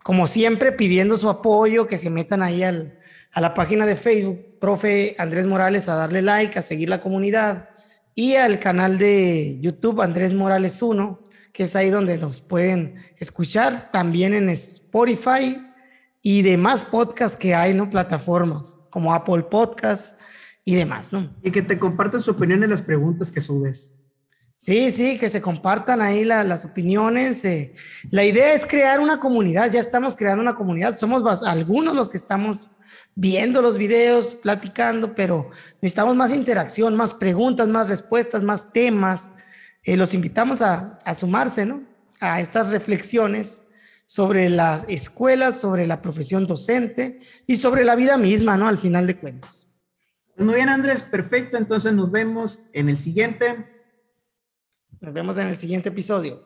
como siempre, pidiendo su apoyo, que se metan ahí al, a la página de Facebook, profe Andrés Morales, a darle like, a seguir la comunidad y al canal de YouTube Andrés Morales 1, que es ahí donde nos pueden escuchar, también en Spotify y demás podcasts que hay, ¿no? Plataformas como Apple Podcasts y demás, ¿no? Y que te compartan su opinión en las preguntas que subes. Sí, sí, que se compartan ahí las opiniones. Eh. La idea es crear una comunidad, ya estamos creando una comunidad, somos algunos los que estamos viendo los videos, platicando, pero necesitamos más interacción, más preguntas, más respuestas, más temas. Eh, los invitamos a, a sumarse, ¿no? A estas reflexiones sobre las escuelas, sobre la profesión docente y sobre la vida misma, ¿no? Al final de cuentas. Muy bien, Andrés, perfecto. Entonces nos vemos en el siguiente. Nos vemos en el siguiente episodio.